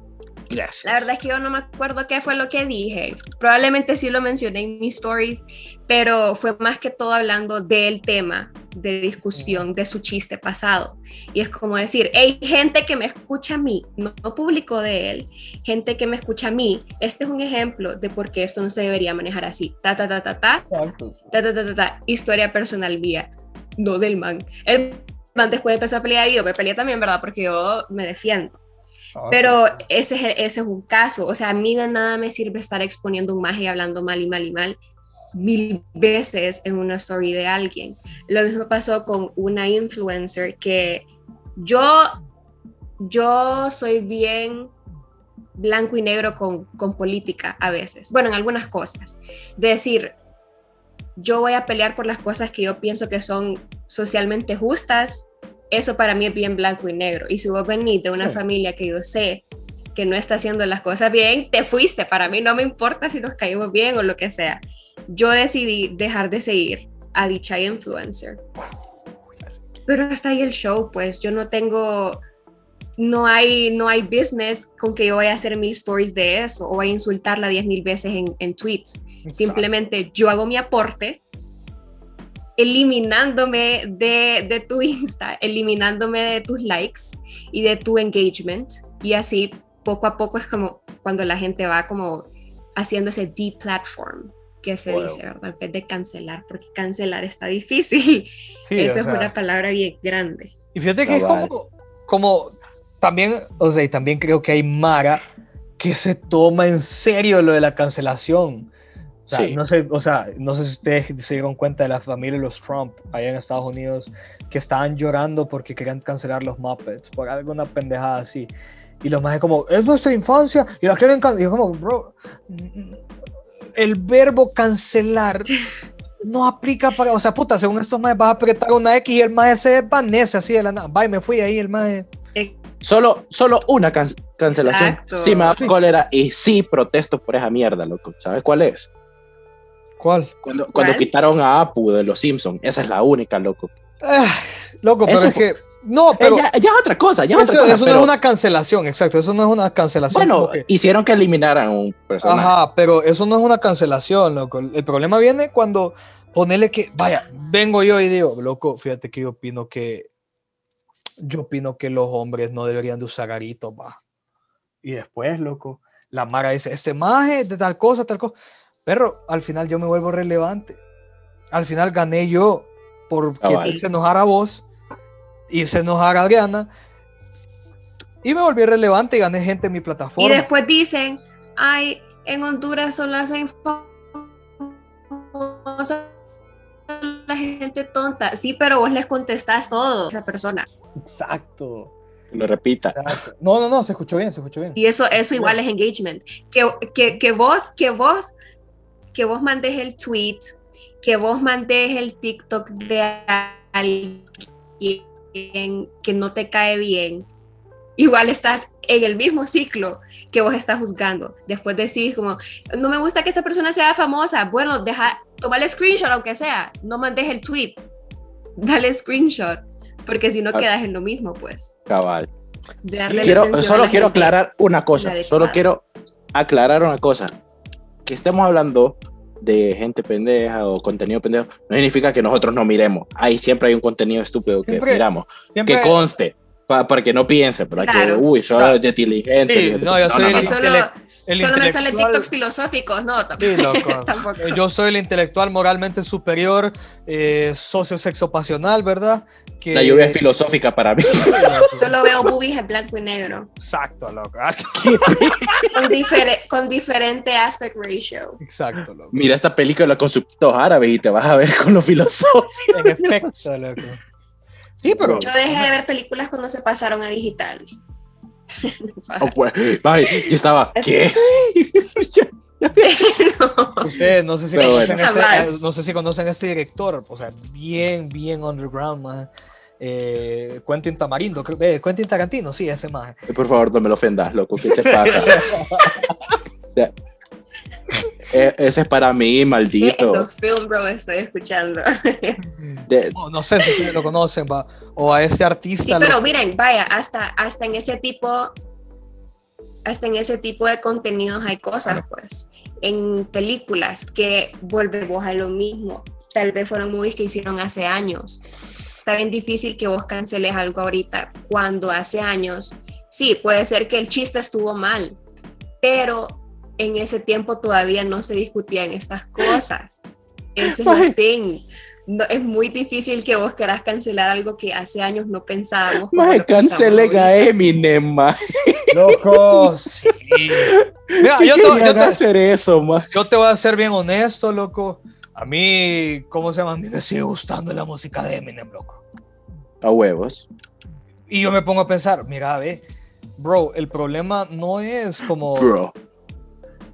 Yes. la verdad es que yo no me acuerdo qué fue lo que dije. Probablemente sí lo mencioné en mis stories, pero fue más que todo hablando del tema de discusión de su chiste pasado. Y es como decir, hay gente que me escucha a mí, no, no publicó de él, gente que me escucha a mí. Este es un ejemplo de por qué esto no se debería manejar así. Ta, ta, ta, ta, ta, Exacto. ta, ta, ta, ta, ta, historia personal mía, no del man. El man después empezó a pelear y yo me peleé también, ¿verdad? Porque yo me defiendo. Pero ese, es- ese es un caso. O sea, a mí de nada me sirve estar exponiendo un maje y hablando mal y mal y mal mil veces en una story de alguien. Lo mismo pasó con una influencer que yo, yo soy bien blanco y negro con, con política a veces. Bueno, en algunas cosas. De decir, yo voy a pelear por las cosas que yo pienso que son socialmente justas eso para mí es bien blanco y negro. Y si vos venís de una Sí. familia que yo sé que no está haciendo las cosas bien, te fuiste. Para mí no me importa si nos caímos bien o lo que sea. Yo decidí dejar de seguir a dicha influencer. Pero hasta ahí el show, pues yo no tengo, no hay, no hay business con que yo vaya a hacer mil stories de eso o vaya a insultarla diez mil veces en, en tweets. Simplemente yo hago mi aporte eliminándome de, de tu Insta, eliminándome de tus likes y de tu engagement. Y así poco a poco es como cuando la gente va como haciendo ese deplatform que se Wow. dice, ¿verdad? En vez de cancelar, porque cancelar está difícil. Sí, Esa es sea, una palabra bien grande. Y fíjate que es como, como también, o sea, y también creo que hay Mara que se toma en serio lo de la cancelación. O sea, Sí. no sé, o sea, no sé si ustedes se dieron cuenta de la familia de los Trump allá en Estados Unidos que estaban llorando porque querían cancelar los Muppets por alguna pendejada así. Y los más como, es nuestra infancia y la quieren cancelar. Y yo como, bro, el verbo cancelar no aplica para, o sea, puta, según estos más vas a apretar una X y el más se desvanece así de la nada. Bye, me fui ahí, el más Solo, solo una can- cancelación. Exacto. Sí, me da cólera y sí protesto por esa mierda, loco. ¿Sabes cuál es? ¿Cuál? Cuando, cuando ¿Cuál? quitaron a Apu de los Simpsons. Esa es la única, loco. Ah, loco, pero Eso es fue- que, no, Eh, pero ya, ya es otra cosa, ya eso, otra cosa. eso pero, no es una cancelación, exacto, eso no es una cancelación. bueno, que- hicieron que eliminaran un personaje. Ajá, pero eso no es una cancelación, loco. El problema viene cuando ponele que, vaya, vengo yo y digo, loco, fíjate que yo opino que, yo opino que los hombres no deberían de usar aritos, va. Y después, loco, la Mara dice, este maje de tal cosa, tal cosa. Pero al final yo me vuelvo relevante. Al final gané yo por Ah, que vale. se enojara a vos y se enojara a Adriana. Y me volví relevante y gané gente en mi Y plataforma. después dicen, ay, en Honduras solo hacen famosa la gente tonta. Sí, pero vos les contestás todo a esa persona. Exacto. Lo repita. Exacto. No, no, no, se escuchó bien, se escuchó bien. Y eso, eso igual es engagement. Que, que, que vos, que vos, que vos mandes el tweet, que vos mandes el TikTok de alguien que no te cae bien, igual estás en el mismo ciclo que vos estás juzgando. Después decís como, no me gusta que esta persona sea famosa. Bueno, deja, toma el screenshot aunque sea, no mandes el tweet, dale screenshot, porque si no Ah. quedas en lo mismo, pues. Cabal. darle Quiero, solo quiero aclarar una cosa. Solo quiero aclarar una cosa. Que estemos hablando de gente pendeja o contenido pendejo no significa que nosotros no miremos. Ahí siempre hay un contenido estúpido que Siempre- miramos. Siempre, Que conste. pa- para que no piense, ¿verdad? Claro. Que, uy, soy inteligente. Sí, no, yo soy el Y solo, intele- el solo me salen TikToks filosóficos, no, tampoco. Sí, loco. tampoco. Eh, Yo soy el intelectual moralmente superior, eh, socio sexopasional, ¿verdad? Que... La lluvia es filosófica para mí. Solo veo boobies en blanco y negro, Exacto, loco. con, con diferente aspect ratio. Exacto, loco. Mira esta película con subtítulos árabes y te vas a ver con lo filosófico. En efecto, loco. Sí, pero... Yo dejé de ver películas cuando se pasaron a digital. Oh, pues, ay, yo estaba, ¿qué? No. Ustedes no sé si bueno. este, no sé si conocen este director, o sea, bien, bien underground, man. Eh, Quentin Tamarindo, creo, eh, Quentin Tarantino, sí, ese más. Por favor, no me lo ofendas, loco. ¿Qué te pasa? Eh, ese es para mí, maldito. Film, bro, estoy escuchando. De- No, no sé si ustedes lo conocen, va. O a este artista. Sí, lo- pero miren, vaya, hasta, hasta en ese tipo, hasta en ese tipo de contenidos hay cosas, pues. En películas que volvemos a lo mismo. Tal vez fueron movies que hicieron hace años. Está bien difícil que vos canceles algo ahorita cuando hace años. Sí, puede ser que el chiste estuvo mal, pero en ese tiempo todavía no se discutían estas cosas. Ese es el thing. No, es muy difícil que vos querás cancelar algo que hace años no pensábamos. pensamos cancelen a. Eminem, ma. Loco, sí. Mira, ¿Qué yo te, yo te- hacer eso, ma? yo te voy a ser bien honesto, loco. A mí, ¿cómo se llama? A mí me sigue gustando la música de Eminem, loco. A huevos. Y yo me pongo a pensar, mira, ve, bro, el problema no es como, Bro.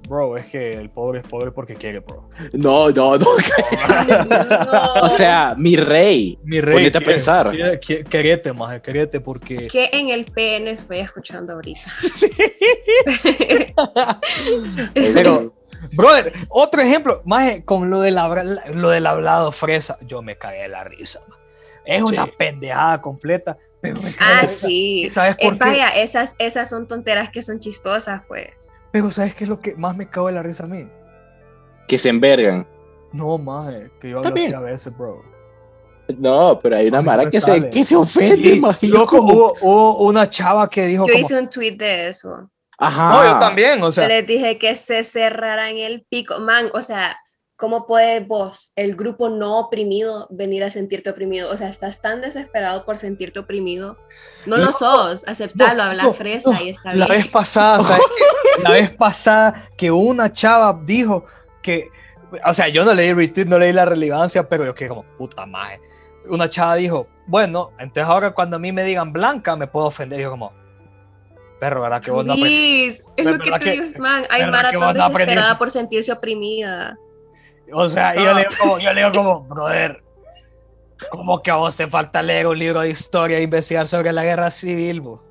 Bro, es que el pobre es pobre porque quiere, bro. No, no, no. No. O sea, mi rey. Mi rey. Ponete a pensar. quiere- Querete, maje, querete, porque. ¿Qué en el PN estoy escuchando ahorita? Pero, brother, otro ejemplo, maje, con lo del, habla- lo del hablado fresa, yo me cagué de la risa. Es una Sí. pendejada completa, pero me cagué de la ah, risa. sí. ¿Y sabes Eh, por qué? vaya, esas, esas son tonteras que son chistosas, pues. Pero ¿sabes qué es lo que más me cago de la risa a mí? Que se envergan. No, maje, que yo hablo así a veces, bro. No, pero hay una mara que se, que se ofende, Sí, loco, como, hubo, hubo una chava que dijo Yo como, hice un tweet de eso. Ajá. no, yo también, o sea, Les dije que se cerraran el pico. Man, o sea, ¿cómo puede vos, el grupo no oprimido, venir a sentirte oprimido? O sea, estás tan desesperado por sentirte oprimido. No lo No, sos, aceptalo, no, habla no, fresa no. y está La bien. vez pasada. La vez pasada que una chava dijo que O sea, yo no leí el retweet, no leí la relevancia, pero yo que como, puta madre. Una chava dijo, bueno, entonces ahora cuando a mí me digan blanca, me puedo ofender. Y yo como, perro, ¿verdad que vos no aprendiste? Es lo que ¿Verdad te digo, man. Hay maratón desesperada por sentirse oprimida. O sea, yo le digo como, yo le digo como, brother, ¿cómo que a vos te falta leer un libro de historia e investigar sobre la guerra civil, bo?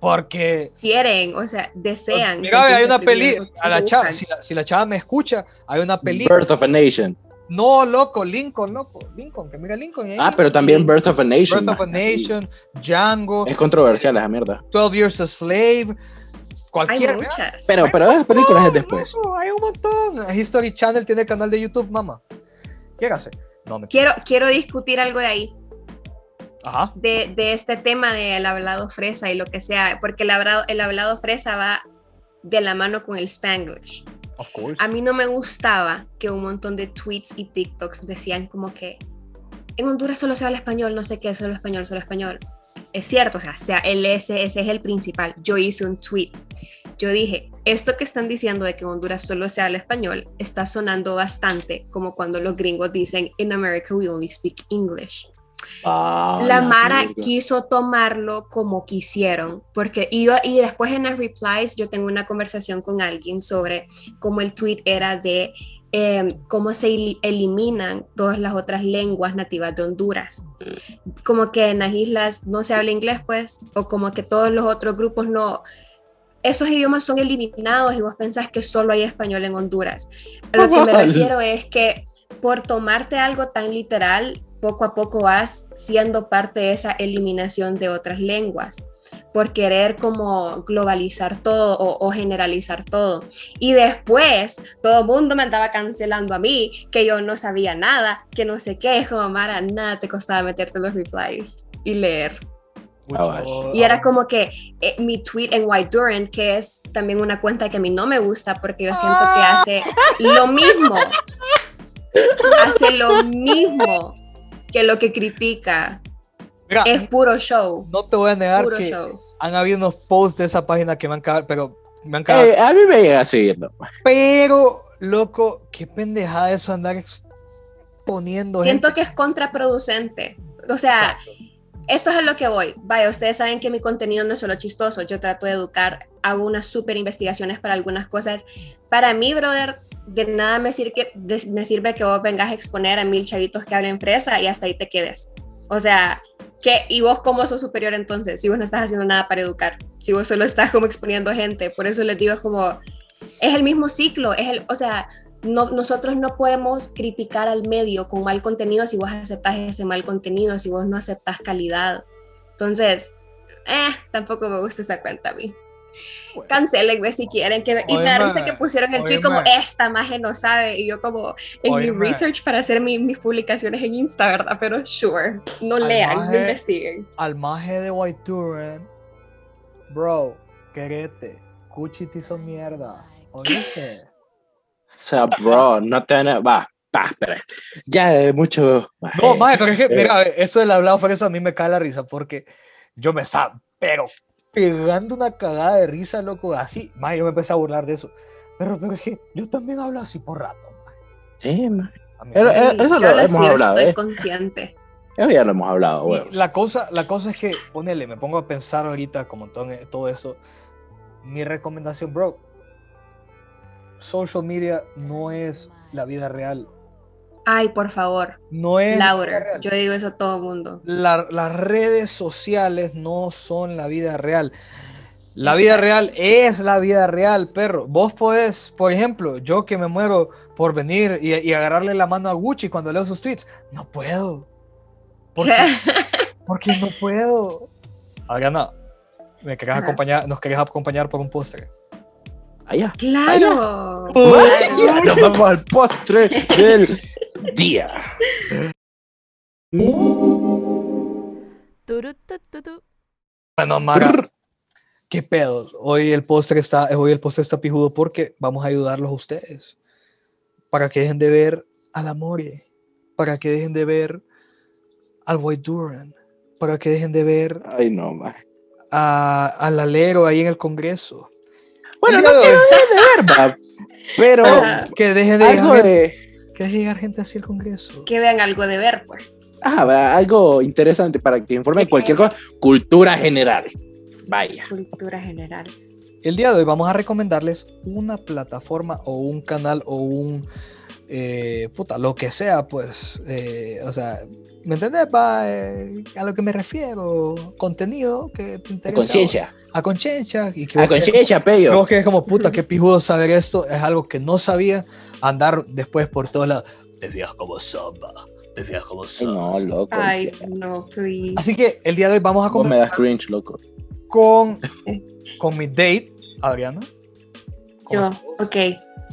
Porque, Quieren, o sea, desean. mira, hay una peli, oprimidos, a la chava, si la, si la chava me escucha, hay una película. Birth of a Nation. No, loco, Lincoln, loco, Lincoln, que mira Lincoln. ahí. Ah, pero también Birth of a Nation. Birth of a. Nation, Django, Es controversial esa mierda. 12 Years a Slave, Hay cualquier. muchas. Pero, pero esas películas es después. Loco, hay un montón. History Channel tiene canal de YouTube, mamá. ¿Qué hace? No, me Quiero, quiero discutir algo de ahí, Ajá. de, de este tema del hablado fresa y lo que sea, porque el hablado, el hablado fresa va de la mano con el spanglish. Of course. A mí no me gustaba que un montón de tweets y TikToks decían como que en Honduras solo se habla español, no sé qué, solo español, solo español. Es cierto, o sea, sea el ese, es el principal. Yo hice un tweet. Yo dije, esto que están diciendo de que en Honduras solo se habla español está sonando bastante como cuando los gringos dicen, in America we only speak English. Ah, La Mara quiso tomarlo como quisieron, porque y, yo- y después en las replies yo tengo una conversación con alguien sobre cómo el tweet era de eh, cómo se el- eliminan todas las otras lenguas nativas de Honduras. Como que en las islas no se habla inglés, pues, o como que todos los otros grupos no... Esos idiomas son eliminados y vos pensás que solo hay español en Honduras. A lo que me refiero es que por tomarte algo tan literal, poco a poco vas siendo parte de esa eliminación de otras lenguas, por querer como globalizar todo o, o generalizar todo. Y después todo el mundo me andaba cancelando a mí, que yo no sabía nada, que no sé qué, es como Mara, nada te costaba meterte los replies y leer. Cabal. Y era como que eh, mi tweet en White Duran, que es también una cuenta que a mí no me gusta porque yo siento que hace lo mismo. Hace lo mismo que lo que critica. Mira, Es puro show. no te voy a negar Puro que show. han habido unos posts de esa página que me han cagado, pero me han cagado. Eh, a mí me llega a seguirlo. Pero, loco, qué pendejada eso andar exponiendo Siento gente. que es contraproducente. O sea, esto es a lo que voy. Vaya, ustedes saben que mi contenido no es solo chistoso. Yo trato de educar, hago unas súper investigaciones para algunas cosas. Para mí, brother, de nada me sirve, que, de- me sirve que vos vengas a exponer a mil chavitos que hablen fresa y hasta ahí te quedes. O sea, ¿qué? ¿y vos cómo sos superior entonces? Si vos no estás haciendo nada para educar, si vos solo estás como exponiendo gente. Por eso les digo, es como, es el mismo ciclo, es el, o sea, no, nosotros no podemos criticar al medio con mal contenido si vos aceptas ese mal contenido, si vos no aceptas calidad. Entonces, eh, tampoco me gusta esa cuenta a mí. Cancelen, güey, si quieren. Que, y me da risa que pusieron el tweet como, esta maje no sabe. Y yo como, en Oye, mi ma. research para hacer mi- mis publicaciones en Insta, ¿verdad? Pero sure, no Al lean, no maje- investiguen. Al maje de White Duran, bro, querete, Cuchi te hizo mierda. ¿Oíste? O sea, bro, no te Va, va, espera. Ya de mucho. No, maje, pero es que, Eh. mira, eso del hablado por eso a mí me cae la risa, porque yo me estaba, pero pegando una cagada de risa, loco, así, maje, yo me empecé a burlar de eso. Pero, pero es que yo también hablo así por rato, maje. Sí, man. Pero, sí. eh, Sí, eso lo lo hemos sí, hablado, estoy ¿eh? consciente. Eso ya lo hemos hablado, Y huevos. la cosa, la cosa es que, ponele, me pongo a pensar ahorita como todo, todo eso. Mi recomendación, bro, social media no es la vida real. Ay, por favor, No es la vida louder. real. Yo digo eso a todo el mundo. La- las redes sociales no son la vida real. La vida real es la vida real, perro. Vos podés, por ejemplo, yo que me muero por venir y, y agarrarle la mano a Gucci cuando leo sus tweets, no puedo. ¿Por qué? Porque no puedo. Adriana, ¿me querés Ajá. acompañar, nos querés acompañar por un postre? Allá. Claro. Vaya, nos vamos al postre del día. Bueno, Mara, qué pedos. Hoy el postre está, hoy el postre está pijudo porque vamos a ayudarlos a ustedes. Para que dejen de ver al Amore, para que dejen de ver al White Duran, para que dejen de ver Ay, no, man. a- al alero ahí en el Congreso. Bueno, no de quiero hoy, de ver. Pero que dejen de algo ¿Qué llegar gente así al Congreso? Que vean algo de ver, pues. Ah, algo interesante para que informe cualquier cosa. Cultura general. Vaya. Cultura general. El día de hoy vamos a recomendarles una plataforma o un canal o un eh, puta, lo que sea, pues, eh, o sea, ¿me entendés? Va, eh, a lo que me refiero, contenido que te A interesa. conciencia. A conciencia. Y que A conciencia, pello. Creo que es como puta, qué pijudo saber esto. Es algo que no sabía. Andar después por todos lados. Te fijas como sopa. Te fijas como sopa. no, loco. Ay, no, please. Así que el día de hoy vamos a Vos me das comenzar cringe, loco. con, con mi date, Adriana. ¿Cómo Yo, ok.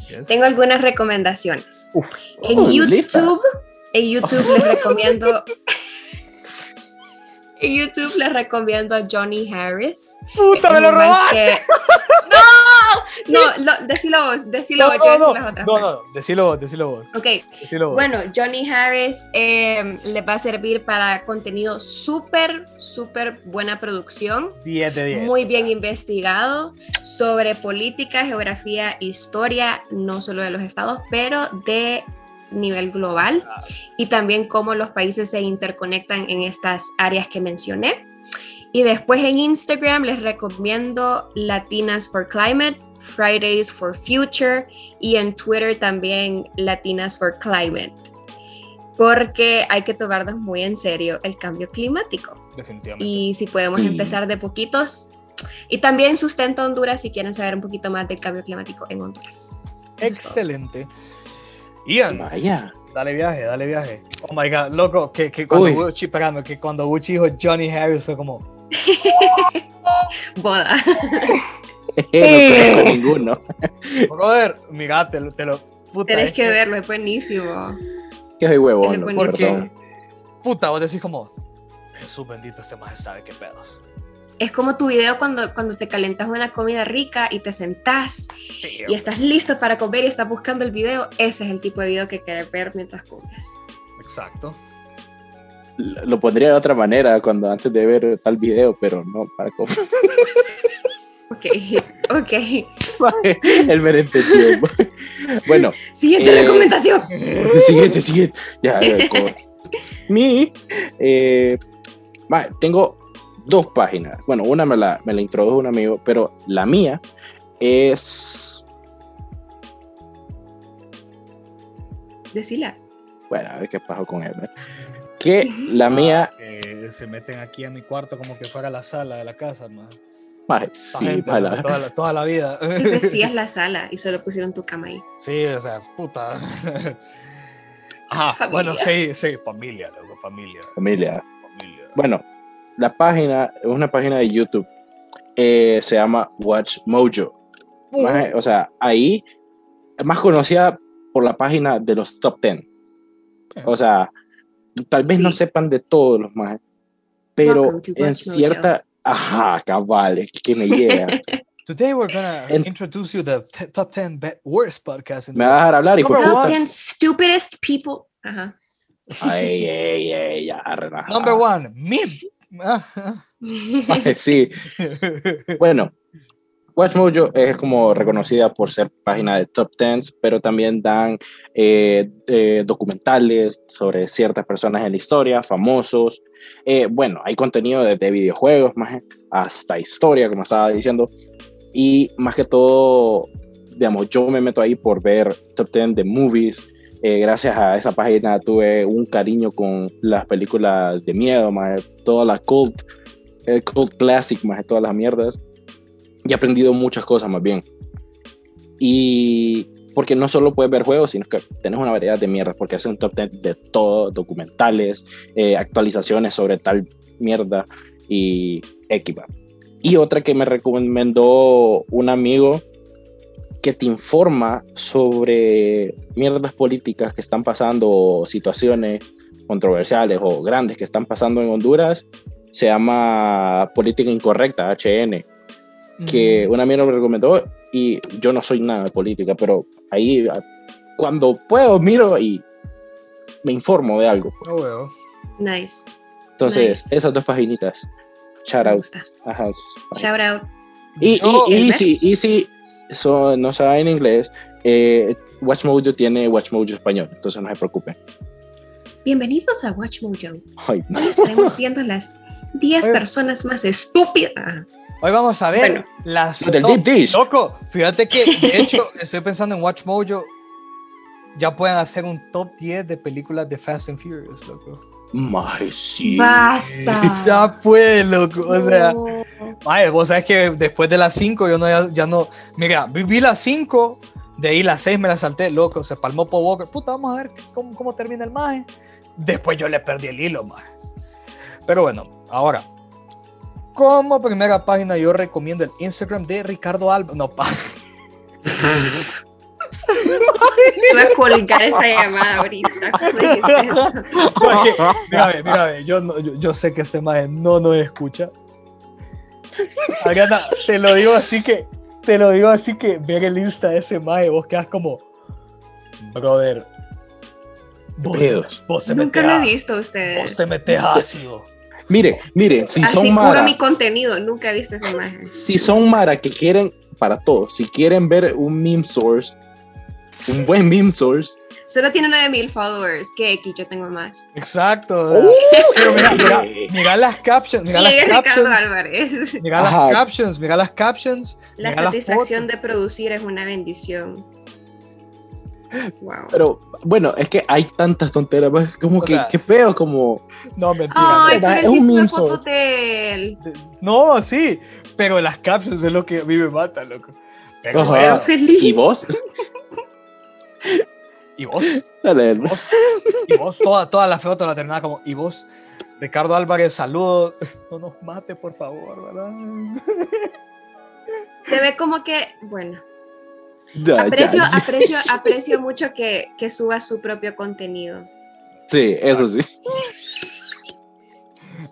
Yes. Tengo algunas recomendaciones. Uf. En Oh, YouTube, lista. En YouTube les recomiendo. En YouTube les recomiendo a Johnny Harris. ¡Puta, me lo robaste! que- ¡No! No, no, decilo vos, decilo vos, yo voy a decir las otras no, no, decilo vos, decilo vos. Ok, Decilo vos. bueno, Johnny Harris eh, le va a servir para contenido súper, súper buena producción. 10 de 10. muy bien investigado sobre política, geografía, historia, no solo de los estados, pero de nivel global y también cómo los países se interconectan en estas áreas que mencioné. Y después en Instagram les recomiendo Latinas for Climate, Fridays for Future y en Twitter también Latinas for Climate. Porque hay que tomarnos muy en serio el cambio climático Definitivamente. y si podemos empezar de poquitos. Y también sustenta Honduras si quieren saber un poquito más del cambio climático en Honduras. Eso. Excelente. Ian, Vaya. dale viaje, dale viaje. Oh my god, loco, que, que cuando. Gucci, esperando, que cuando Gucci dijo Johnny Harris fue como, Boda. no conozco ninguno. brother, mira, te lo, te lo puta. Tenés es que verlo, es buenísimo. Que soy huevón, buenísimo. perdón. Puta, vos decís como, Jesús bendito, este más sabe qué pedos. Es como tu video cuando, cuando te calentas una comida rica y te sentás Sí, y estás listo para comer y estás buscando el video. Ese es el tipo de video que quieres ver mientras comes. exacto. Lo pondría de otra manera cuando antes de ver tal video, pero no para comer. Ok, ok. Él me lo entendió. Bueno, Siguiente Eh, recomendación. siguiente, siguiente. Ya, ya, Mi, eh, va, tengo dos páginas. Bueno, una me la, me la introdujo un amigo, pero la mía es. Decila. Bueno, a ver qué pasó con él. ¿eh? Que la mía. Que se meten aquí a mi cuarto como que fuera la sala de la casa, Esta sí, gente, toda, la, toda la vida. Y decías la sala y solo pusieron tu cama ahí. Sí, o sea, puta. Ajá, Familia. bueno, sí, sí, familia, loco, familia. familia. familia. Bueno, la página es una página de YouTube. eh, se llama Watch Mojo. Maje, o sea, ahí es más conocida por la página de los top 10. O sea, tal vez no Sí. sepan de todos los más, pero en Mojo. cierta. Ajá, cabales, que me llega. Today we're gonna En- introduce you the top 10 be- worst podcasts in me the vas a dejar hablar y por Number Top one. puta. 10 stupidest people. Ajá. Ay, ay, ay, ya, relajado. Number one, mid. Sí, bueno. Watch Mojo es como reconocida por ser página de top 10, pero también dan eh, eh, documentales sobre ciertas personas en la historia, famosos. Eh, bueno, hay contenido desde videojuegos más hasta historia, como estaba diciendo. Y más que todo, digamos, yo me meto ahí por ver top 10 de movies. Eh, gracias a esa página tuve un cariño con las películas de miedo, más toda la cult, el cult classic, más todas las mierdas. Y he aprendido muchas cosas más bien. Y porque no solo puedes ver juegos, sino que tienes una variedad de mierdas, porque hace un top 10 de todo, documentales, eh, actualizaciones sobre tal mierda y equipa. Y otra que me recomendó un amigo que te informa sobre mierdas políticas que están pasando, o situaciones controversiales o grandes que están pasando en Honduras, se llama Política Incorrecta, HN que Mm. un amigo me recomendó y yo no soy nada de política, pero ahí cuando puedo miro y me informo de algo. Oh, well. Nice. Entonces, Nice. esas dos paginitas. Shout out. Ajá. Shout out. Y, y, y ¿El si, y si, eso no sabe en inglés, eh, WatchMojo tiene WatchMojo español, entonces no se preocupen. Bienvenidos a Watch Mojo. Ay, Hoy estaremos viendo las 10 Oye. personas más estúpidas. Hoy vamos a ver Bueno. las Del top- Deep Dish. Loco, fíjate que de hecho estoy pensando en Watch Mojo. Ya pueden hacer un top 10 de películas de Fast and Furious, loco. Ay, sí. Basta. Ya puede, loco. O sea, No. ay, vos sabes que después de las 5 yo no ya, ya no. Mira, viví las 5, de ahí las 6 me las salté, loco. Se palmó por Walker. Puta, vamos a ver cómo, cómo termina el maje. Después yo le perdí el hilo, maje. Pero bueno, ahora. Como primera página, yo recomiendo el Instagram de Ricardo Alba. No, pa. Voy a colgar esa llamada ahorita. Porque, mírame, mírame, yo, no- yo, yo sé que este maje no nos escucha. Ariana, te lo digo así que, te lo digo así que ver el Insta de ese maje, vos quedas como, brother, vos, vos te Nunca lo he visto a vos ustedes. te metes ácido. Mire, mire, si Así son Mara, mi contenido. Nunca he visto esa imagen. si son Mara que quieren, para todos, si quieren ver un meme source, un buen meme source, Solo tiene 9000 followers. Que X yo tengo más. Exacto. pero mira, mira, mira las captions, mira ¿Quién es las captions, Álvarez? mira las Ajá. captions, mira las captions. La mira satisfacción de producir es una bendición. Wow. pero bueno, es que hay tantas tonteras, pues, como O que, sea, qué feo, como, No, mentira. Ay, pero es un meme source. de. No, sí, pero las captions es lo que a mí me mata, loco. Pero bueno, feliz. ¿y vos? y vos, Dale, vos, y vos, toda, toda la foto la terminaba como, y vos, Ricardo Álvarez, saludos, no nos mate, por favor, ¿verdad? Se ve como que, bueno, ya, ya, aprecio, ya. aprecio, aprecio mucho que, que suba su propio contenido. Sí, eso sí.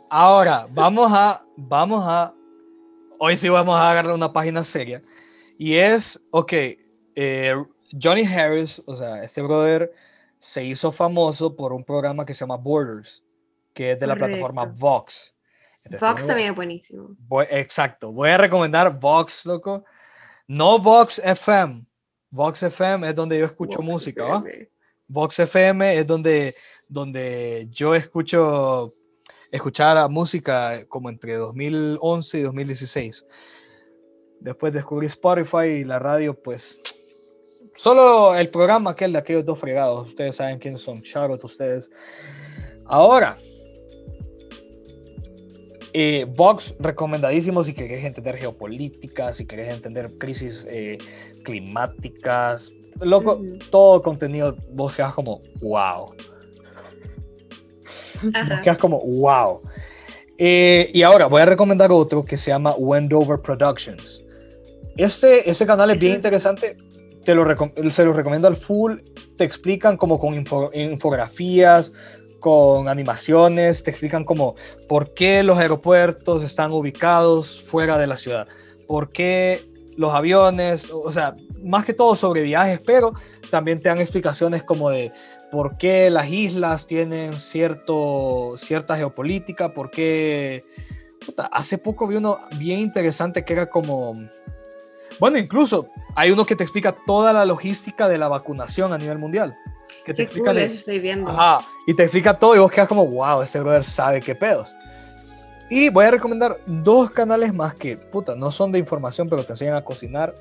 Ahora, vamos a, vamos a, hoy sí vamos a agarrar una página seria, y es, ok, eh, Johnny Harris, o sea, este brother se hizo famoso por un programa que se llama Borders, que es de la plataforma Vox. Entonces, Vox también es buenísimo. Voy- exacto. Voy a recomendar Vox, loco. No Vox FM. Vox FM es donde yo escucho Vox música, ¿va? Vox FM es donde, donde yo escucho escuchar música como entre 2011 y 2016. Después descubrí Spotify y la radio, pues solo el programa aquel de aquellos dos fregados. Ustedes saben quiénes son. Shout ustedes. Ahora, eh, Vox recomendadísimo si querés entender geopolítica, si querés entender crisis eh, climáticas. Loco, Ujú. todo contenido vos quedas como wow. Vos quedas como wow. Eh, y ahora voy a recomendar otro que se llama Wendover Productions. Este, ese canal es bien es- interesante. Te lo se lo recomiendo al full. Te explican como con info- infografías, con animaciones, te explican como por qué los aeropuertos están ubicados fuera de la ciudad, por qué los aviones, o sea, más que todo sobre viajes, pero también te dan explicaciones como de por qué las islas tienen cierto, cierta geopolítica, por qué... Puta, hace poco vi uno bien interesante que era como... Bueno, incluso hay uno que te explica toda la logística de la vacunación a nivel mundial. Que te Qué explica cool, eso estoy viendo. Ajá, y te explica todo y vos quedas como, wow, este brother sabe qué pedos. Y voy a recomendar dos canales más que, puta, no son de información, pero te enseñan a cocinar.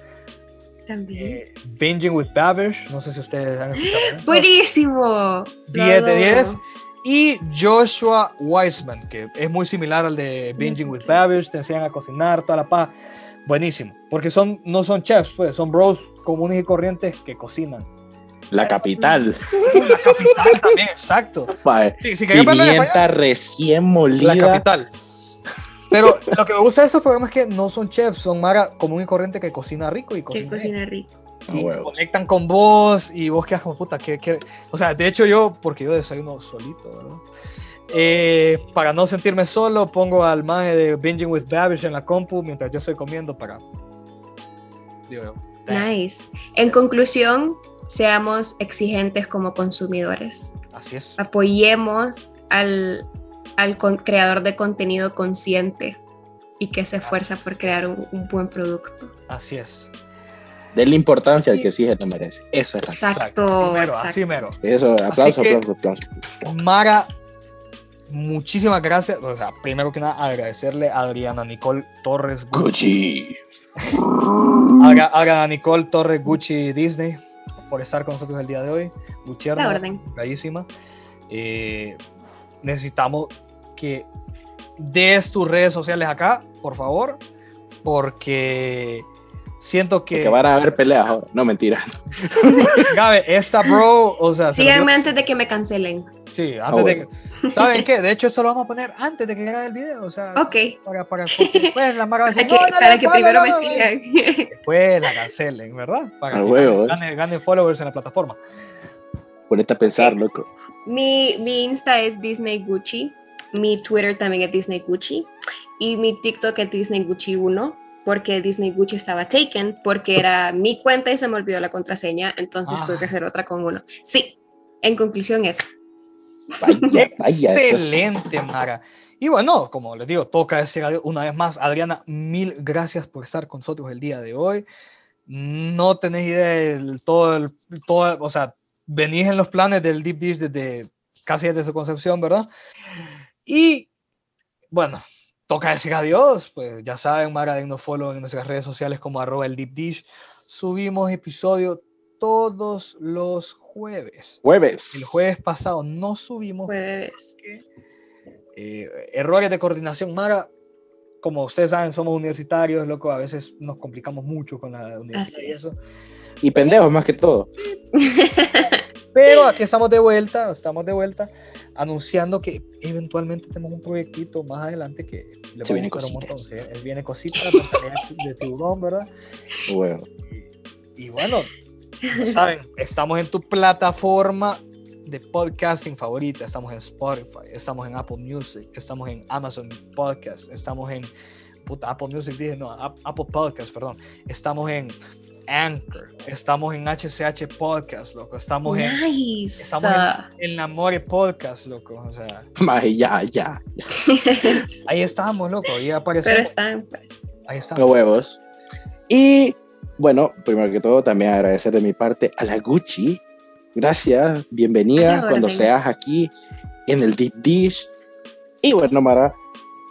También. Eh, Binging with Babish, no sé si ustedes han escuchado. Buenísimo. Lo 10 de 10. adoro. Y Joshua Weissman, que es muy similar al de Binging with Babish, te enseñan a cocinar, toda la paz. Buenísimo, porque son, no son chefs, pues, son bros comunes y corrientes que cocinan. La capital. La capital también, exacto. Sí, si recién la molida. capital. Pero lo que me gusta de esos programas es que no son chefs, son Mara común y corriente que cocina rico y Que cocina. cocina rico. Y huevos. conectan con vos y vos quedas como puta, ¿qué, qué? O sea, de hecho yo, porque yo desayuno solito, ¿verdad? Eh, para no sentirme solo, pongo al maje de Binging with Babish en la compu mientras yo estoy comiendo para... Digo Nice. En conclusión, seamos exigentes como consumidores. Así es. Apoyemos al, al con- creador de contenido consciente y que se esfuerza por crear un, un buen producto. Así es. Denle importancia al que sí se lo merece. Eso es. Exacto, así mero, exacto. así mero. Eso, aplauso, que- aplauso, aplauso. Mara, muchísimas gracias. O sea, primero que nada, agradecerle a Adriana Nicole Torres Gucci. Adri- Adriana Nicole Torres Gucci Disney por estar con nosotros el día de hoy. Gucci La orden. bellísima. Eh, necesitamos que des tus redes sociales acá, por favor, porque siento que Que van a haber peleas ahora. No, mentira. Gabe, esta bro, o sea, Síganme antes de que me cancelen. Sí, antes Ah, de bueno. que- ¿saben qué? De hecho, esto lo vamos a poner antes de que grabe el video, o sea, Ok. para, para después la Mara va a Para decir, que, "No, no, para no, que no, primero me no, no". sigan. Después la cancelen, ¿verdad? Para A que huevo, gane, gane- gane followers en la plataforma. Ponete a pensar, loco. Mi, mi Insta es Disney Gucci. Mi Twitter también es Disney Gucci. Y mi TikTok es Disney Gucci 1. Porque Disney Gucci estaba taken. Porque era mi cuenta y se me olvidó la contraseña. Entonces Ah. tuve que hacer otra con uno. Sí. En conclusión, eso. Vaya, vaya. Excelente, Mara. Y bueno, como les digo, toca decir adiós una vez más, Adriana, mil gracias por estar con nosotros el día de hoy. No tenéis idea del todo, el, todo, o sea, venís en los planes del Deep Dish desde casi desde su concepción, ¿verdad? Y bueno, toca decir adiós, pues ya saben, Mara, dennos follow en nuestras redes sociales como arroba el Deep Dish. Subimos episodio todos los jueves. Jueves. El jueves pasado no subimos Pues. eh, errores de coordinación, Mara. Como ustedes saben, somos universitarios, loco, a veces nos complicamos mucho con la universidad Así y es. eso. Y pendejos más que todo. Pero aquí estamos de vuelta, estamos de vuelta, anunciando que eventualmente tenemos un proyectito más adelante que le Se va a un montón. Él viene mentalidad de tiburón, ¿verdad? Huevo. Y bueno, ya saben, estamos en tu plataforma de podcasting favorita. Estamos en Spotify, estamos en Apple Music, estamos en Amazon Podcast, estamos en puta, Apple Music, dije, no, Ap- Apple Podcast, perdón. Estamos en Anchor, estamos en HCH Podcast, loco. Estamos en, Nice. estamos en, en la More Podcast, loco. O sea, ya, ya. ahí estamos, loco. Ahí Pero aparecemos. están. pues, Ahí A estamos. huevos. Y bueno, primero que todo, también agradecer de mi parte a la Gucci. Gracias, bienvenida cuando seas aquí en el Deep Dish. Y bueno, Mara,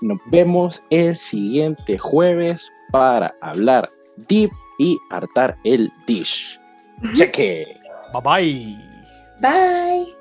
nos vemos el siguiente jueves para hablar deep y hartar el dish. Cheque. Bye bye. Bye.